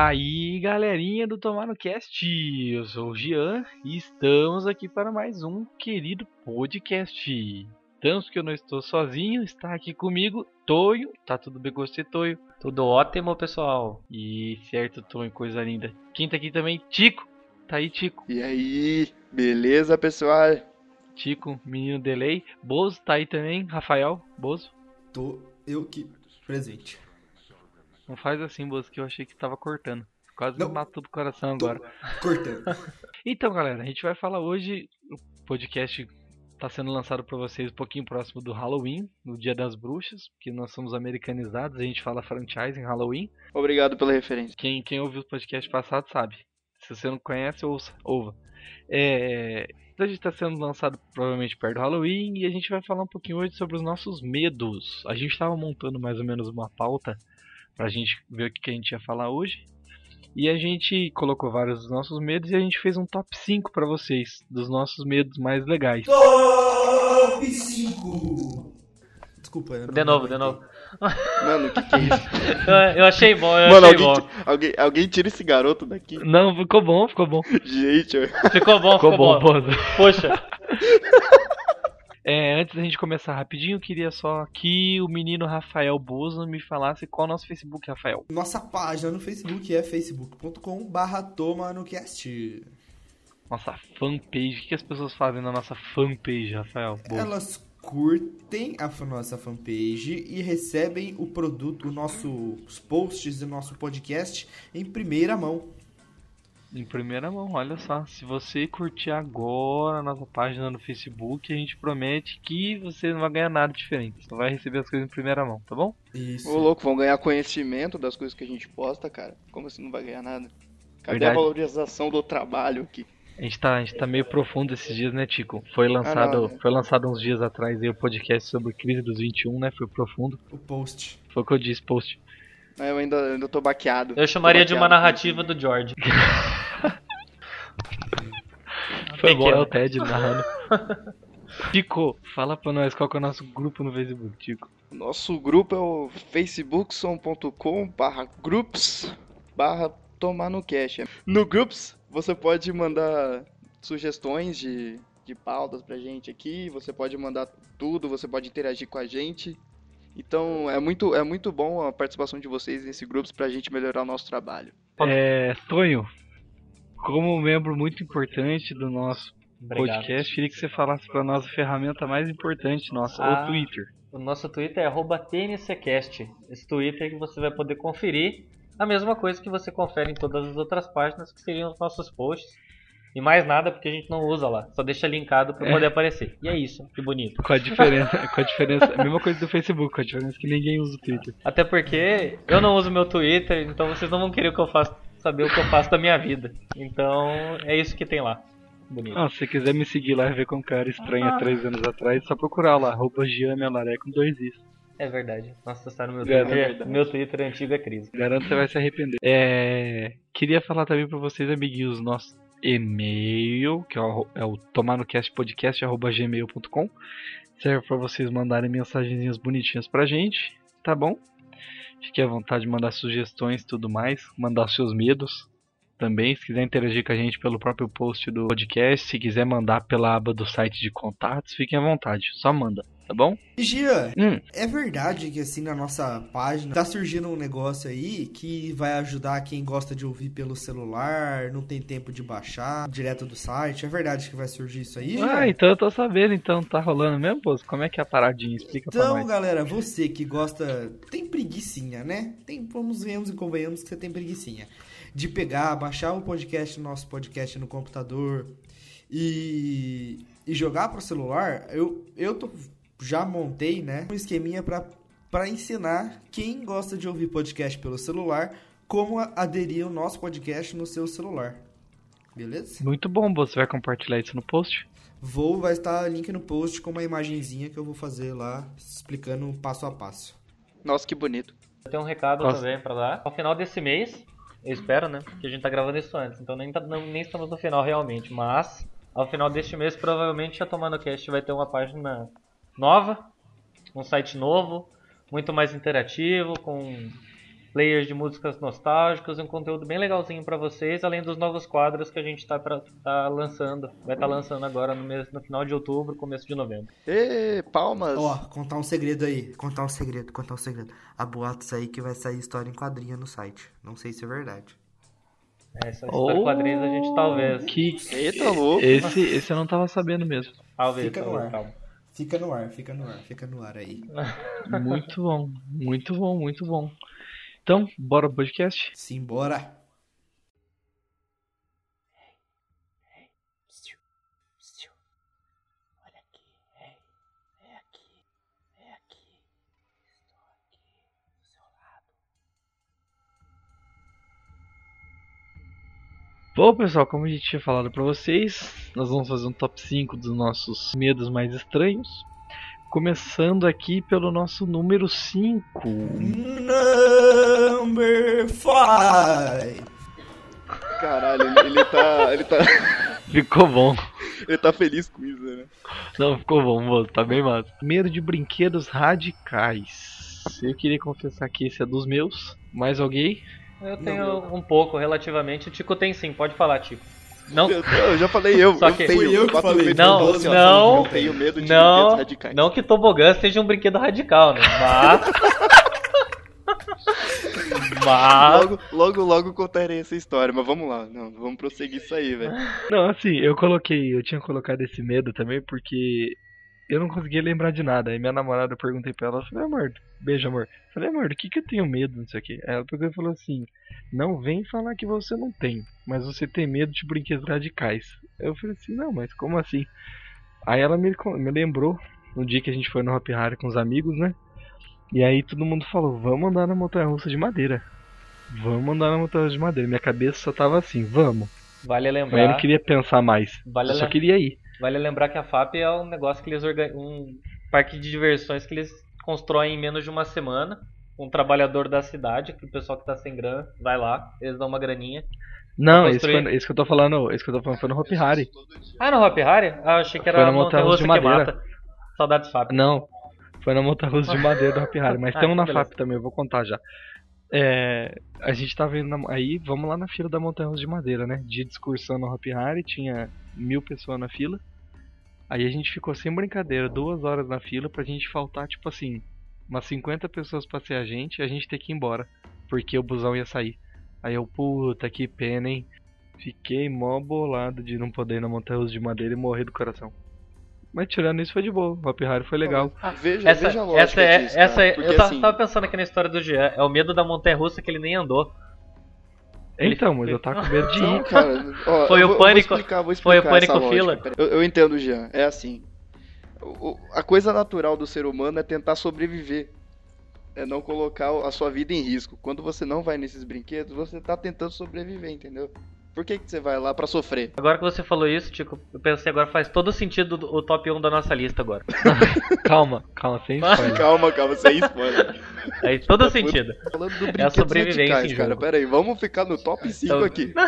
E aí, galerinha do Tomar no Cast, eu sou o Gian e estamos aqui para mais um querido podcast. Tanto que eu não estou sozinho, está aqui comigo Toio. Tá tudo bem com você, Toio? Tudo ótimo, pessoal. E certo, Toio, coisa linda. Quem tá aqui também, Tico. Tá aí, Tico. E aí, beleza, pessoal? Tico, menino delay. Bozo tá aí também, Rafael. Bozo. Tô eu que presente. Não faz assim, Bozo, que eu achei que tava cortando. Quase Não. me matou do coração Tô agora. cortando. Então, galera, a gente vai falar hoje. O podcast está sendo lançado para vocês um pouquinho próximo do Halloween, no Dia das Bruxas, porque nós somos americanizados, a gente fala franchise em Halloween. Obrigado pela referência. Quem, quem ouviu o podcast passado sabe. Se você não conhece, ouça, ouva. É, então a gente está sendo lançado provavelmente perto do Halloween e a gente vai falar um pouquinho hoje sobre os nossos medos. A gente estava montando mais ou menos uma pauta para a gente ver o que a gente ia falar hoje. E a gente colocou vários dos nossos medos e a gente fez um top 5 para vocês, dos nossos medos mais legais. Top 5! Desculpa, eu não De novo, de novo. Mano, o que, que é isso? Eu, eu achei bom, eu Mano, achei alguém, bom. ti- alguém, alguém tira esse garoto daqui. Não, ficou bom, ficou bom. Gente, eu- Ficou bom, Ficou ficou, bom, bom. Poxa, É, antes da gente começar rapidinho, eu queria só que o menino Rafael Bozo me falasse qual é o nosso Facebook, Rafael. Nossa página no Facebook é facebook.com barra toma no cast. Nossa fanpage. O que as pessoas fazem na nossa fanpage, Rafael? Bozo. Elas curtem a nossa fanpage e recebem o produto, os nossos posts do nosso podcast em primeira mão. Em primeira mão, olha só. Se você curtir agora a nossa página no Facebook, a gente promete que você não vai ganhar nada diferente. Você vai receber as coisas em primeira mão, tá bom? Isso. Ô, louco, vão ganhar conhecimento das coisas que a gente posta, cara. Como assim não vai ganhar nada? Cadê Verdade. a valorização do trabalho aqui? A gente, tá, a gente tá meio profundo esses dias, né, Tico? Foi lançado, não, né? foi lançado uns dias atrás aí o podcast sobre crise dos 21, né? Foi profundo. O post. Foi o que eu disse, post. Eu ainda, ainda tô baqueado. eu chamaria Tô de uma baqueado. narrativa do George. Foi bom, é o Ted narrando. Tico, fala pra nós qual que é o nosso grupo no Facebook, Tico. Nosso grupo é o facebookson.com barra groups barra tomar no cash. No groups você pode mandar sugestões de, de pautas pra gente aqui, você pode mandar tudo, você pode interagir com a gente. Então é muito, é muito bom a participação de vocês nesse grupos pra gente melhorar o nosso trabalho. É, Tonho, como membro muito importante do nosso Obrigado. podcast, queria que você falasse pra nós a ferramenta mais importante nossa, Ah. o Twitter. O nosso Twitter é arroba TNCcast. Esse Twitter que você vai poder conferir a mesma coisa que você confere em todas as outras páginas, que seriam os nossos posts. E mais nada, porque a gente não usa lá. Só deixa linkado pra É. poder aparecer. E é isso, que bonito. Com a diferença, com a diferença, a mesma coisa do Facebook, com a diferença que ninguém usa o Twitter. Até porque eu não uso meu Twitter, então vocês não vão querer o que eu faço, saber o que eu faço da minha vida. Então é isso que tem lá. Bonito. Ah, se você quiser me seguir lá e ver eu era estranho há três anos atrás, é só procurar lá, arroba Gianmelaré com dois is. É verdade. Nossa, tá no meu É, Twitter. é verdade. meu Twitter antigo é crise. Garanto que você vai se arrepender. É, queria falar também pra vocês, amiguinhos, nosso e-mail, que é o, é o tomarnocastpodcast.gmail.com Serve pra vocês mandarem mensagenzinhas bonitinhas pra gente, tá bom? Fique à vontade de mandar sugestões tudo mais, mandar seus medos também. Se quiser interagir com a gente pelo próprio post do podcast, se quiser mandar pela aba do site de contatos, fiquem à vontade, só manda, tá bom? E Gia, Hum, é verdade que assim na nossa página tá surgindo um negócio aí que vai ajudar quem gosta de ouvir pelo celular, não tem tempo de baixar direto do site. É verdade que vai surgir isso aí? Gia? ah, então eu tô sabendo, então tá rolando mesmo, pô? Como é que é a paradinha? Explica pra Então, nós. galera, você que gosta. Tem preguicinha, né? Tem, vamos vemos e convenhamos que você tem preguicinha. De pegar, baixar o podcast, nosso podcast no computador e, e jogar pro celular, eu, eu tô- já montei, né? Um esqueminha pra, pra ensinar quem gosta de ouvir podcast pelo celular como aderir o nosso podcast no seu celular. Beleza? Muito bom, você vai compartilhar isso no post? Vou, vai estar link no post com uma imagenzinha que eu vou fazer lá explicando passo a passo. Nossa, que bonito. Eu tenho um recado Nossa. também pra dar. Ao final desse mês, eu espero, né? Que a gente tá gravando isso antes, então nem, tá- não- nem estamos no final realmente. Mas, ao final deste mês, provavelmente a Tomando Cast vai ter uma página nova, um site novo, muito mais interativo, com players de músicas nostálgicas, um conteúdo bem legalzinho pra vocês, além dos novos quadros que a gente tá, pra, tá lançando. Vai estar lançando agora no, mês, no final de outubro, começo de novembro. Ê, palmas. Ó, contar um segredo aí. Contar um segredo, contar um segredo. Há boatos aí que vai sair história em quadrinha no site. Não sei se é verdade. Essa história Oh, quadrinhos a gente talvez. Que... Eita, louco. Esse, esse eu não tava sabendo mesmo. Talvez, Fica no talvez, ar. calma. Fica no ar, fica no ar, fica no ar aí. Muito bom, muito bom, muito bom. Então, bora pro podcast? Simbora. Bom, pessoal, como a gente tinha falado pra vocês, nós vamos fazer um top 5 dos nossos medos mais estranhos. Começando aqui pelo nosso número 5. Number 5. Caralho, ele, ele tá. Ele tá. Ficou bom. Ele tá feliz com isso, né? Não, ficou bom, moço, tá bem massa. Medo de brinquedos radicais. Eu queria confessar que esse é dos meus. Mais alguém? Eu tenho um pouco, relativamente. O Tico tem sim, pode falar, Tico. Não, Eu, eu já falei eu. Só eu que- tenho. Fui eu que falei. Não, e assim, ó, não, Eu tenho medo de não, brinquedos radicais. não que tobogã seja um brinquedo radical, né? Mas. Mas. Logo, logo, logo contarei essa história, mas vamos lá. Não, vamos prosseguir isso aí, velho. Não, assim, eu coloquei, eu tinha colocado esse medo também porque eu não conseguia lembrar de nada. Aí minha namorada eu perguntei pra ela, eu falei, amor, beijo, amor. Eu falei, amor, do que que eu tenho medo nisso aqui? Aí ela pegou e falou assim, não vem falar que você não tem, mas você tem medo de brinquedos radicais. Eu falei assim, não, mas como assim? Aí ela me, me lembrou no dia que a gente foi no Happy Harry com os amigos, né? E aí todo mundo falou, vamos andar na montanha russa de madeira. Vamos andar na montanha russa de madeira. Minha cabeça só tava assim, vamos. Vale Mas eu lembrar. não queria pensar mais. Vale eu só queria ir. Vale lembrar que a FAP é um negócio que eles organizam. Um parque de diversões que eles constroem em menos de uma semana. Um trabalhador da cidade, que o pessoal que tá sem grana vai lá, eles dão uma graninha. Não, construir. foi, esse que eu tô falando, esse que eu tô falando foi no Hari. Ah, no Hop Harry? Ah, achei que era na montanha russa de madeira. mata. Saudades FAP. Não, foi na montanha russa de madeira do Hari, mas Ah, tem um na beleza. FAP também, eu vou contar já. É, a gente tava indo na, aí, vamos lá na fila da montanha russa de madeira, né? Dia de excursão no Hari, tinha mil pessoas na fila. Aí a gente ficou sem brincadeira, duas horas na fila pra gente faltar, tipo assim, umas 50 pessoas pra ser a gente e a gente ter que ir embora, porque o busão ia sair. Aí eu, puta que pena, hein? Fiquei mó bolado de não poder ir na montanha russa de madeira e morrer do coração. Mas tirando isso foi de boa, o Hopi Hari foi legal. Veja, Essa, veja a lógica essa é, disso, essa é, eu tava, assim, tava pensando aqui na história do Jean, é o medo da montanha russa que ele nem andou. Ele- Então, mas eu tava com medo de Não, ir. cara, ó, Foi eu o pânico- Vou explicar, vou foi o explicar pânico fila. Eu, eu entendo, Jean. É assim. O- a coisa natural do ser humano é tentar sobreviver. É não colocar a sua vida em risco. Quando você não vai nesses brinquedos, você tá tentando sobreviver, entendeu? Por que, que você vai lá pra sofrer? Agora que você falou isso, Tico, eu pensei agora faz todo sentido o top 1 da nossa lista agora. Calma, calma, sem spoiler. Calma, calma, sem spoiler. Aí todo sentido. Falando do É a sobrevivência radicais, cara. Pera aí, vamos ficar no top 5 Então- aqui.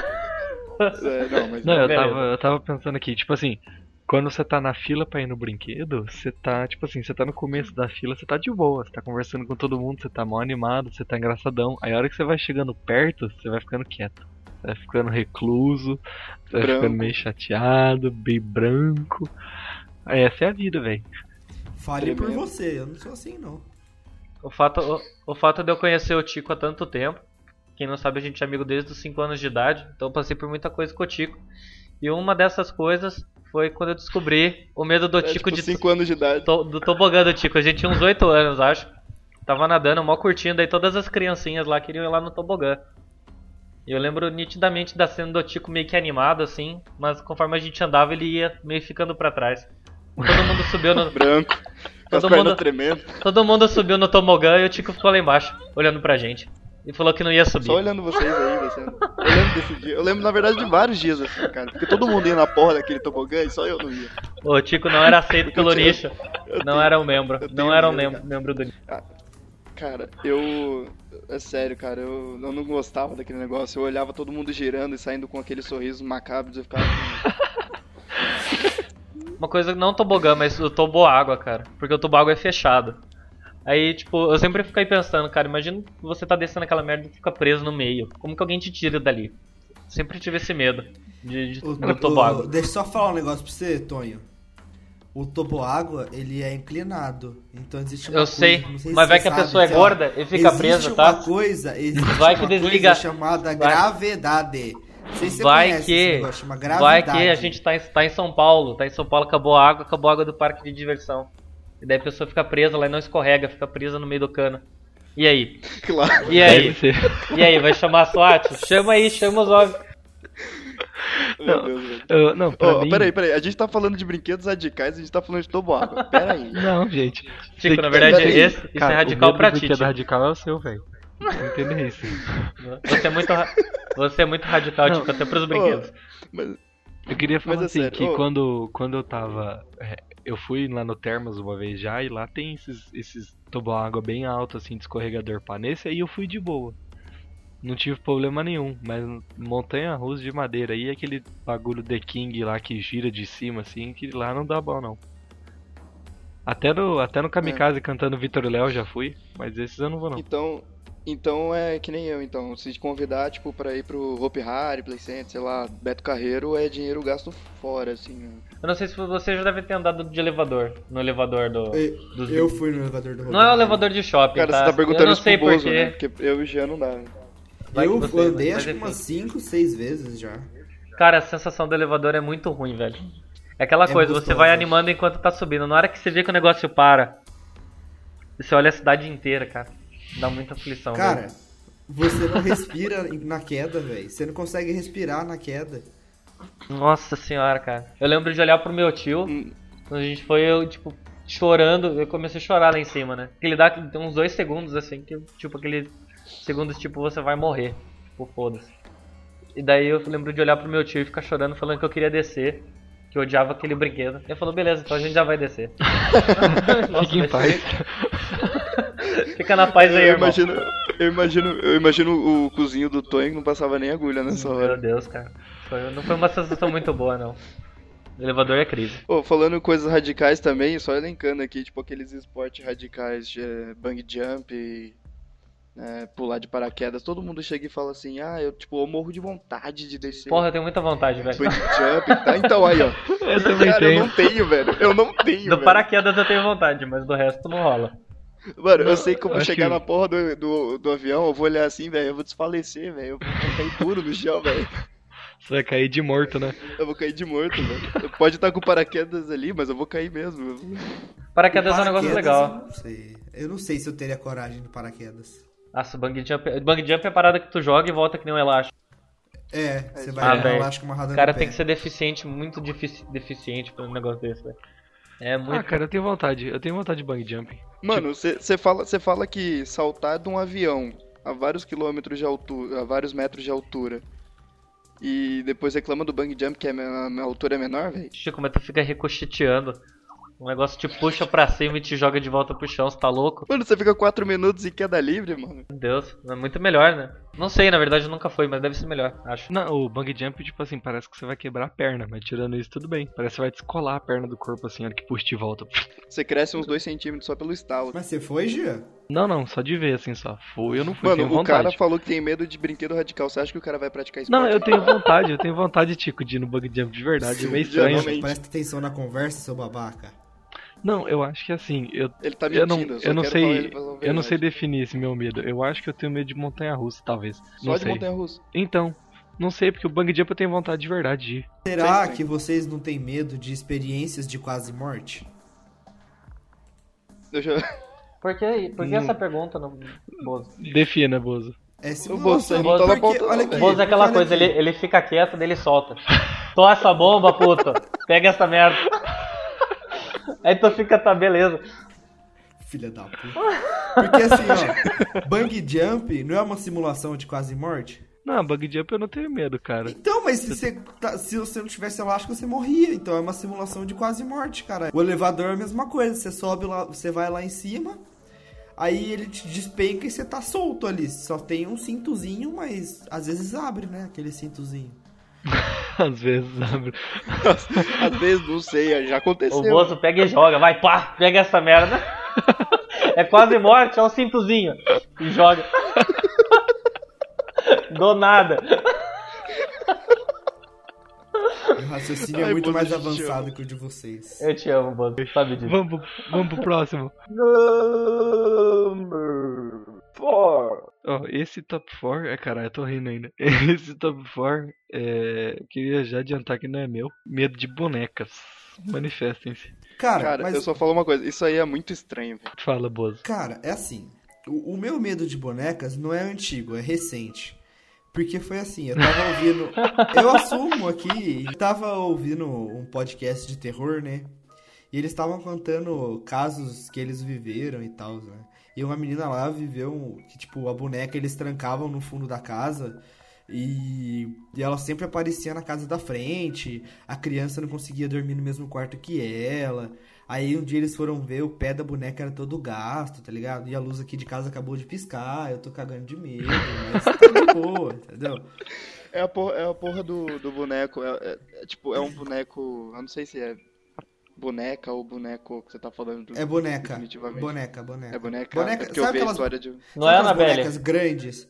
É, não, mas Não, eu tava, eu tava pensando aqui, tipo assim, quando você tá na fila pra ir no brinquedo, você tá, tipo assim, você tá no começo da fila, você tá de boa, você tá conversando com todo mundo, você tá mal animado, você tá engraçadão. Aí a hora que você vai chegando perto, você vai ficando quieto. Vai ficando recluso, vai Branco. ficando meio chateado, bem branco. Essa é a vida, velho. Fale por Tremendo. você, eu não sou assim não. O fato, o, o fato de eu conhecer o Tico há tanto tempo, quem não sabe, a gente é amigo desde os 5 anos de idade, então eu passei por muita coisa com o Tico. E uma dessas coisas foi quando eu descobri o medo do é, Tico tipo, de 5 anos de idade. to- do tobogã do Tico. A gente tinha uns 8 anos, acho. Tava nadando, mó curtindo, aí todas as criancinhas lá queriam ir lá no tobogã. Eu lembro nitidamente da cena do Tico meio que animado, assim, mas conforme a gente andava, ele ia meio ficando pra trás. Todo mundo subiu no, Branco, Todo mundo- tremendo. todo mundo subiu no tobogã e o Tico ficou lá embaixo, olhando pra gente. E falou que não ia subir. Só olhando vocês aí, descendo. Eu lembro desse dia. Eu lembro, na verdade, de vários dias assim, cara. Porque todo mundo ia na porra daquele tobogã e só eu não ia. O Tico não era aceito pelo nicho. Não era um membro. Não era um medo, mem- membro do nicho. Cara, eu. É sério, cara, eu, eu não gostava daquele negócio. Eu olhava todo mundo girando e saindo com aqueles sorrisos macabros. Eu ficava. Uma coisa, não tobogã, mas o toboágua, cara. Porque o toboágua é fechado. Aí, tipo, eu sempre fiquei pensando, cara, imagina você tá descendo aquela merda e fica preso no meio. Como que alguém te tira dali? Sempre tive esse medo de, de O, o- deixa eu só falar um negócio pra você, Tonho. O toboágua, ele é inclinado. Então existe uma Eu coisa, sei, não sei mas se vai que a sabe, pessoa é assim, gorda e fica existe presa, tá? uma coisa, existe Vai uma que coisa desliga- chamada vai- gravidade. Não sei se você Vai conhece que- esse negócio, chama Vai gravidade. que a gente tá em, tá em São Paulo, tá em São Paulo, acabou a água, acabou a água do parque de diversão. E daí a pessoa fica presa lá e não escorrega, fica presa no meio do cano. E aí? Claro. E aí? E aí, vai chamar a SWAT? Chama aí, chama os homens. Meu Deus. Eu- não, pra Ô, mim... peraí, peraí. A gente tá falando de brinquedos radicais, a gente tá falando de toboágua. Pera aí. Não, gente. Chico, na verdade, Peraí. esse, isso Cara, é o radical pra ti. brinquedo Chico. radical é o seu, velho. Não entendo isso. Você é muito, ra- você é muito radical, Não. tipo, até pros brinquedos. Mas, Eu queria falar Mas é assim, sério, que ô. quando, quando eu tava. é, Eu fui lá no Termas uma vez já e lá tem esses, esses água bem alto, assim, de escorregador pá. Nesse aí eu fui de boa. Não tive problema nenhum, mas montanha russa de madeira aí, aquele bagulho The King lá que gira de cima, assim, que lá não dá bom não. Até no, até no Kamikaze cantando Vitor Léo já fui, mas esses eu não vou não. então, então é que nem eu, então. Se te convidar, tipo, pra ir pro Hope Harry, Play Center, sei lá, Beto Carreiro, é dinheiro gasto fora, assim. né? Eu não sei se você já deve ter andado de elevador, no elevador do... Eu- dos Eu fui no elevador do Não é o elevador de shopping, Cara, tá? você tá eu perguntando não isso sei pro Bozo, porquê. né? Porque eu e o Jean não dá. Vai Eu você- andei mas acho que umas 5, 6 vezes já. Cara, a sensação do elevador é muito ruim, velho. É aquela É coisa, você gostoso. vai animando enquanto tá subindo. Na hora que você vê que o negócio para, você olha a cidade inteira, cara. Dá muita aflição. Cara, velho. você não respira na queda, velho. Você não consegue respirar na queda. Nossa senhora, cara. Eu lembro de olhar pro meu tio, Hum. quando a gente foi, eu, tipo, chorando. Eu comecei a chorar lá em cima, né? Ele dá uns dois segundos, assim, que, tipo, aquele segundos, tipo, você vai morrer. Tipo, foda-se. E daí eu lembro de olhar pro meu tio e ficar chorando, falando que eu queria descer. Que eu odiava aquele brinquedo. Ele falou, beleza, então a gente já vai descer. Nossa, Fique em paz. Fica na paz aí, Eu irmão. imagino, eu imagino, eu imagino o cozinho do Tonho que não passava nem agulha nessa Meu hora. Deus, cara. Foi- não foi uma sensação muito boa, não. O elevador é crise. Pô, falando coisas radicais também, só elencando aqui, tipo aqueles esportes radicais de eh, bang jump, eh, pular de paraquedas, todo mundo chega e fala assim, ah, eu tipo, eu morro de vontade de descer. Porra, eu tenho muita vontade, velho. Bang jump, tá? Então aí, ó. Eu também Cara, eu tenho. não tenho, velho. Eu não tenho, Do velho. paraquedas eu tenho vontade, mas do resto não rola. Mano, eu sei que eu vou chegar que- na porra do, do, do avião, eu vou olhar assim, velho, eu vou desfalecer, velho. Eu vou cair duro no chão, velho. Você vai cair de morto, né? Eu vou cair de morto, velho. Pode estar com paraquedas ali, mas eu vou cair mesmo. Paraquedas é um negócio Paraquedas, legal. Eu não sei. Eu não sei se eu teria coragem de paraquedas. Nossa, bang jump, bang jump é a parada que tu joga e volta que nem um elástico. É, você Ah, vai eu acho que amarrado O cara no tem pé. que ser deficiente, muito defici- deficiente pra um negócio desse, velho. É muito. Ah, cara, eu tenho vontade. Eu tenho vontade de bang jump. Mano, você fala, cê fala que saltar de um avião a vários quilômetros de altura, a vários metros de altura, e depois reclama do bang jump que a minha, a minha altura é menor, velho. Chico, mas tu fica ricocheteando. O negócio te puxa pra cima e te joga de volta pro chão, você tá louco? Mano, você fica 4 minutos em queda livre, mano. Meu Deus, é muito melhor, né? Não sei, na verdade nunca foi, mas deve ser melhor, acho. Não, o bang jump, tipo assim, parece que você vai quebrar a perna, mas tirando isso, tudo bem. Parece que você vai descolar a perna do corpo, assim, a hora que puxa de volta. Você cresce uns 2 centímetros só pelo estalo. Mas você foi, Gia? Não, não, só de ver, assim, só. Fui, eu não fui, Mano, o vontade. cara falou que tem medo de brinquedo radical. Você acha que o cara vai praticar esporte? Não, eu tenho vontade, eu tenho vontade, Tico, de ir no bug jump de verdade. É meio estranho. Presta atenção na conversa, seu babaca. Não, eu acho que assim, eu, Ele tá eu mentindo. não, só eu não quero falar sei, ele eu não sei definir esse meu medo. Eu acho que eu tenho medo de montanha russa, talvez. Só não de sei. montanha russa. Então, não sei, porque o bang jump eu tenho vontade de verdade de ir. Será Sim, sim. que vocês não têm medo de experiências de quase morte? Deixa eu... Por que, por que Hum. essa pergunta, não, Bozo? Defina, Bozo. É O Bolsa aí não tá na porque, olha não, aqui. Bozo é aquela olha coisa, aqui. ele, ele fica quieto, daí ele solta. Tô essa bomba, puta. Pega essa merda. Aí tu fica, tá, beleza. Filha da puta. Porque assim, ó, bang jump não é uma simulação de quase morte? Não, bug jump eu não tenho medo, cara. Então, mas se você, tá- se você não tivesse elástico, você morria. Então é uma simulação de quase morte, cara. O elevador é a mesma coisa. Você sobe lá, você vai lá em cima, aí ele te despenca e você tá solto ali. Só tem um cintozinho, mas às vezes abre, né? Aquele cintozinho. Às vezes abre. Às vezes, não sei, já aconteceu. O Bozo pega e joga, vai, pá, pega essa merda. É quase morte, é um cintozinho. E joga. Do nada. Meu raciocínio é Ai, muito Bozo, mais avançado que o de vocês. Eu te amo, Bozo. Sabe disso. Vamos, pro- vamos pro próximo. Ó, esse top 4, é caralho, eu tô rindo ainda. Esse top 4, é, eu queria já adiantar que não é meu. Medo de bonecas. Manifestem-se. Cara, Cara, mas eu só falo uma coisa, isso aí é muito estranho, velho. Fala, Bozo. Cara, é assim. O, o meu medo de bonecas não é antigo, é recente. Porque foi assim, eu tava ouvindo. eu assumo aqui, tava ouvindo um podcast de terror, né? E eles estavam contando casos que eles viveram e tal, né? E uma menina lá viveu que, tipo, a boneca eles trancavam no fundo da casa e, e ela sempre aparecia na casa da frente. A criança não conseguia dormir no mesmo quarto que ela. Aí um dia eles foram ver, o pé da boneca era todo gasto, tá ligado? E a luz aqui de casa acabou de piscar, eu tô cagando de medo, mas tá de boa, entendeu? É a porra, é a porra do, do boneco, é, é- é tipo, é um boneco, eu não sei se é boneca ou boneco que você tá falando. do- É boneca. Definitivamente. boneca, boneca. É boneca, Boneca- é porque eu sabe vi a aquelas- história de... Não Sabe é Annabelle? bonecas grandes.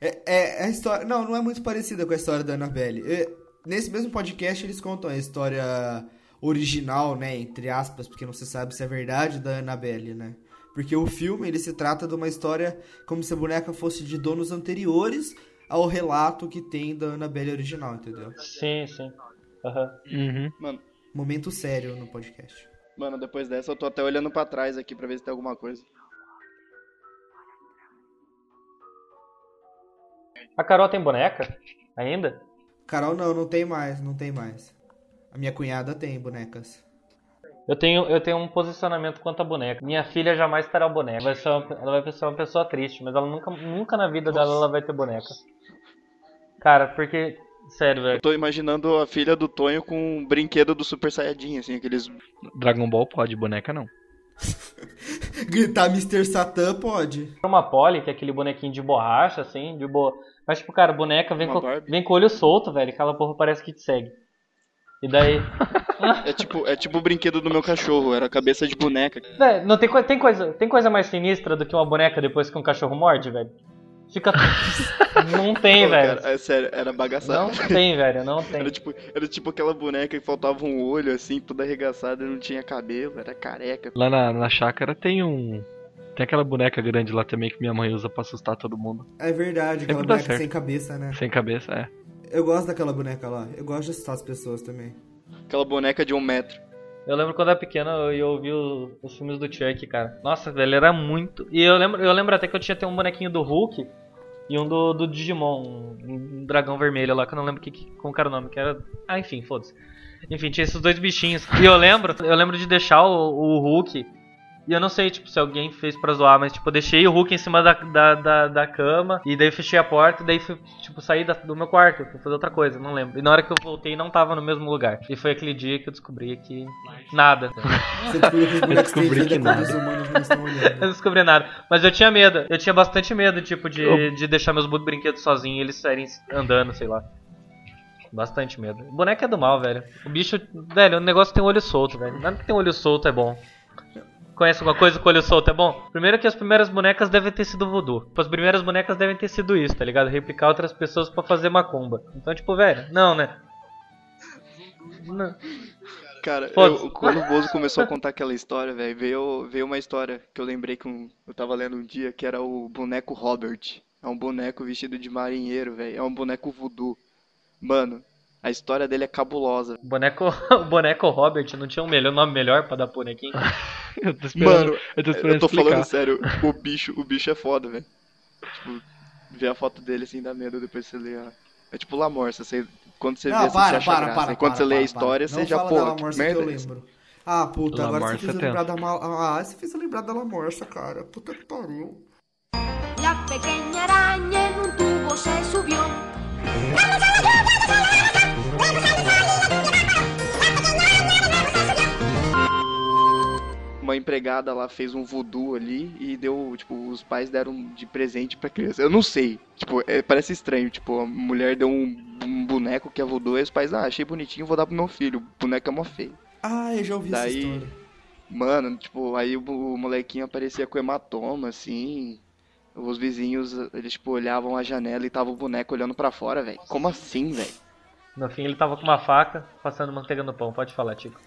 É, é- é a história. Não, não é muito parecida com a história da Annabelle. É, nesse mesmo podcast eles contam a história original, né, entre aspas, porque não se sabe se é verdade da Annabelle, né? Porque o filme ele se trata de uma história como se a boneca fosse de donos anteriores ao relato que tem da Annabelle original, entendeu? Sim, sim. Aham. Uhum. Mano, Momento sério no podcast. mano, depois dessa eu tô até olhando pra trás aqui pra ver se tem alguma coisa. A Carol tem boneca? Ainda? Carol não, não tem mais, não tem mais. A minha cunhada tem bonecas. Eu tenho, eu tenho um posicionamento quanto a boneca. Minha filha jamais terá boneca. Vai ser uma- ela vai ser uma pessoa triste, mas ela nunca, nunca na vida dela ela vai ter boneca. Cara, porque. Sério, velho. Eu tô imaginando a filha do Tonho com um brinquedo do Super Saiyajin, assim, aqueles... Dragon Ball pode, boneca não. Gritar Mr. Satan pode. Uma Polly, que é aquele bonequinho de borracha, assim, de boa. Mas, tipo, cara, boneca vem Uma com, Barbie. vem com o olho solto, velho. Aquela porra parece que te segue. E daí. É tipo, é tipo o brinquedo do meu cachorro, era a cabeça de boneca. Velho, não tem, tem, coisa, tem coisa mais sinistra do que uma boneca depois que um cachorro morde, velho? Fica. não tem, Pô, velho. cara, é sério, era bagaçado. Não tem, velho, não tem. Era tipo, era tipo aquela boneca que faltava um olho, assim, toda arregaçada, não tinha cabelo, era careca. Lá na, na chácara tem um. Tem aquela boneca grande lá também que minha mãe usa pra assustar todo mundo. É verdade, aquela Sempre dá boneca certo. sem cabeça, né? Sem cabeça, é. Eu gosto daquela boneca lá. Eu gosto de assustar as pessoas também. Aquela boneca de um metro. Eu lembro quando eu era pequeno eu eu ouvi o- os filmes do Chuck, cara. Nossa, velho, era muito. E eu lembro, eu lembro até que eu tinha até um bonequinho do Hulk e um do, do Digimon, um, dragão vermelho lá, que eu não lembro que, que, como era o nome, que era. Ah, enfim, foda-se. Enfim, tinha esses dois bichinhos. E eu lembro, eu lembro de deixar o, o Hulk. E eu não sei, tipo, se alguém fez pra zoar, mas tipo, eu deixei o Hulk em cima da, da, da, da cama. E daí fechei a porta e daí fui, tipo, saí da- do meu quarto, fui fazer outra coisa, não lembro. E na hora que eu voltei não tava no mesmo lugar. E foi aquele dia que eu descobri que. Nada. Você descobriu que os têm descobri que nada. os humanos não estão Eu olhando. não descobri nada. Mas eu tinha medo. Eu tinha bastante medo, tipo, de, Eu- de deixar meus brinquedos sozinhos e eles saírem andando, sei lá. Bastante medo. Boneca é do mal, velho. O bicho. Velho, o negócio tem olho solto, velho. Nada que tem olho solto é bom. Conhece alguma coisa com olho solto é bom? Primeiro que as primeiras bonecas devem ter sido voodoo. Tipo, As primeiras bonecas devem ter sido isso, tá ligado? Replicar outras pessoas pra fazer macumba. Então, tipo, velho, não, né? Não. Cara, eu- quando o Bozo começou a contar aquela história, velho, veio, veio uma história que eu lembrei que um- eu tava lendo um dia, que era o boneco Robert. É um boneco vestido de marinheiro, velho. É um boneco voodoo. Mano, a história dele é cabulosa. O boneco, o boneco Robert não tinha um melhor, nome melhor pra dar bonequinho? Eu tô esperando. Mano, eu tô esperando eu tô falando sério, o bicho, o bicho é foda, velho. Tipo, ver a foto dele assim dá medo depois você lê a... É tipo Lamorça, você, quando você vê, Não, assim, você para, acha para, graça. para. Quando para, você lê a para, história, para. você Não já, pô, da que Lamorça que merda eu é lembro. Ah, puta, La agora você Morsa fez tem. lembrar da mal... Ah, você fez lembrar da Lamorça, cara. Puta que pariu. La pequeña araña en un tubo se subió. Uma empregada lá fez um voodoo ali e deu, tipo, os pais deram de presente pra criança. Eu não sei, tipo, é- parece estranho, tipo, a mulher deu um, um boneco que é voodoo e os pais, ah, achei bonitinho, vou dar pro meu filho. O boneco é mó feio. Ah, eu já ouvi essa Daí- história. Mano, tipo, aí o, o molequinho aparecia com hematoma, assim. Os vizinhos, eles, tipo, olhavam a janela e tava o boneco olhando pra fora, velho. Como assim, velho? No fim ele tava com uma faca passando manteiga no pão. Pode falar, Tico.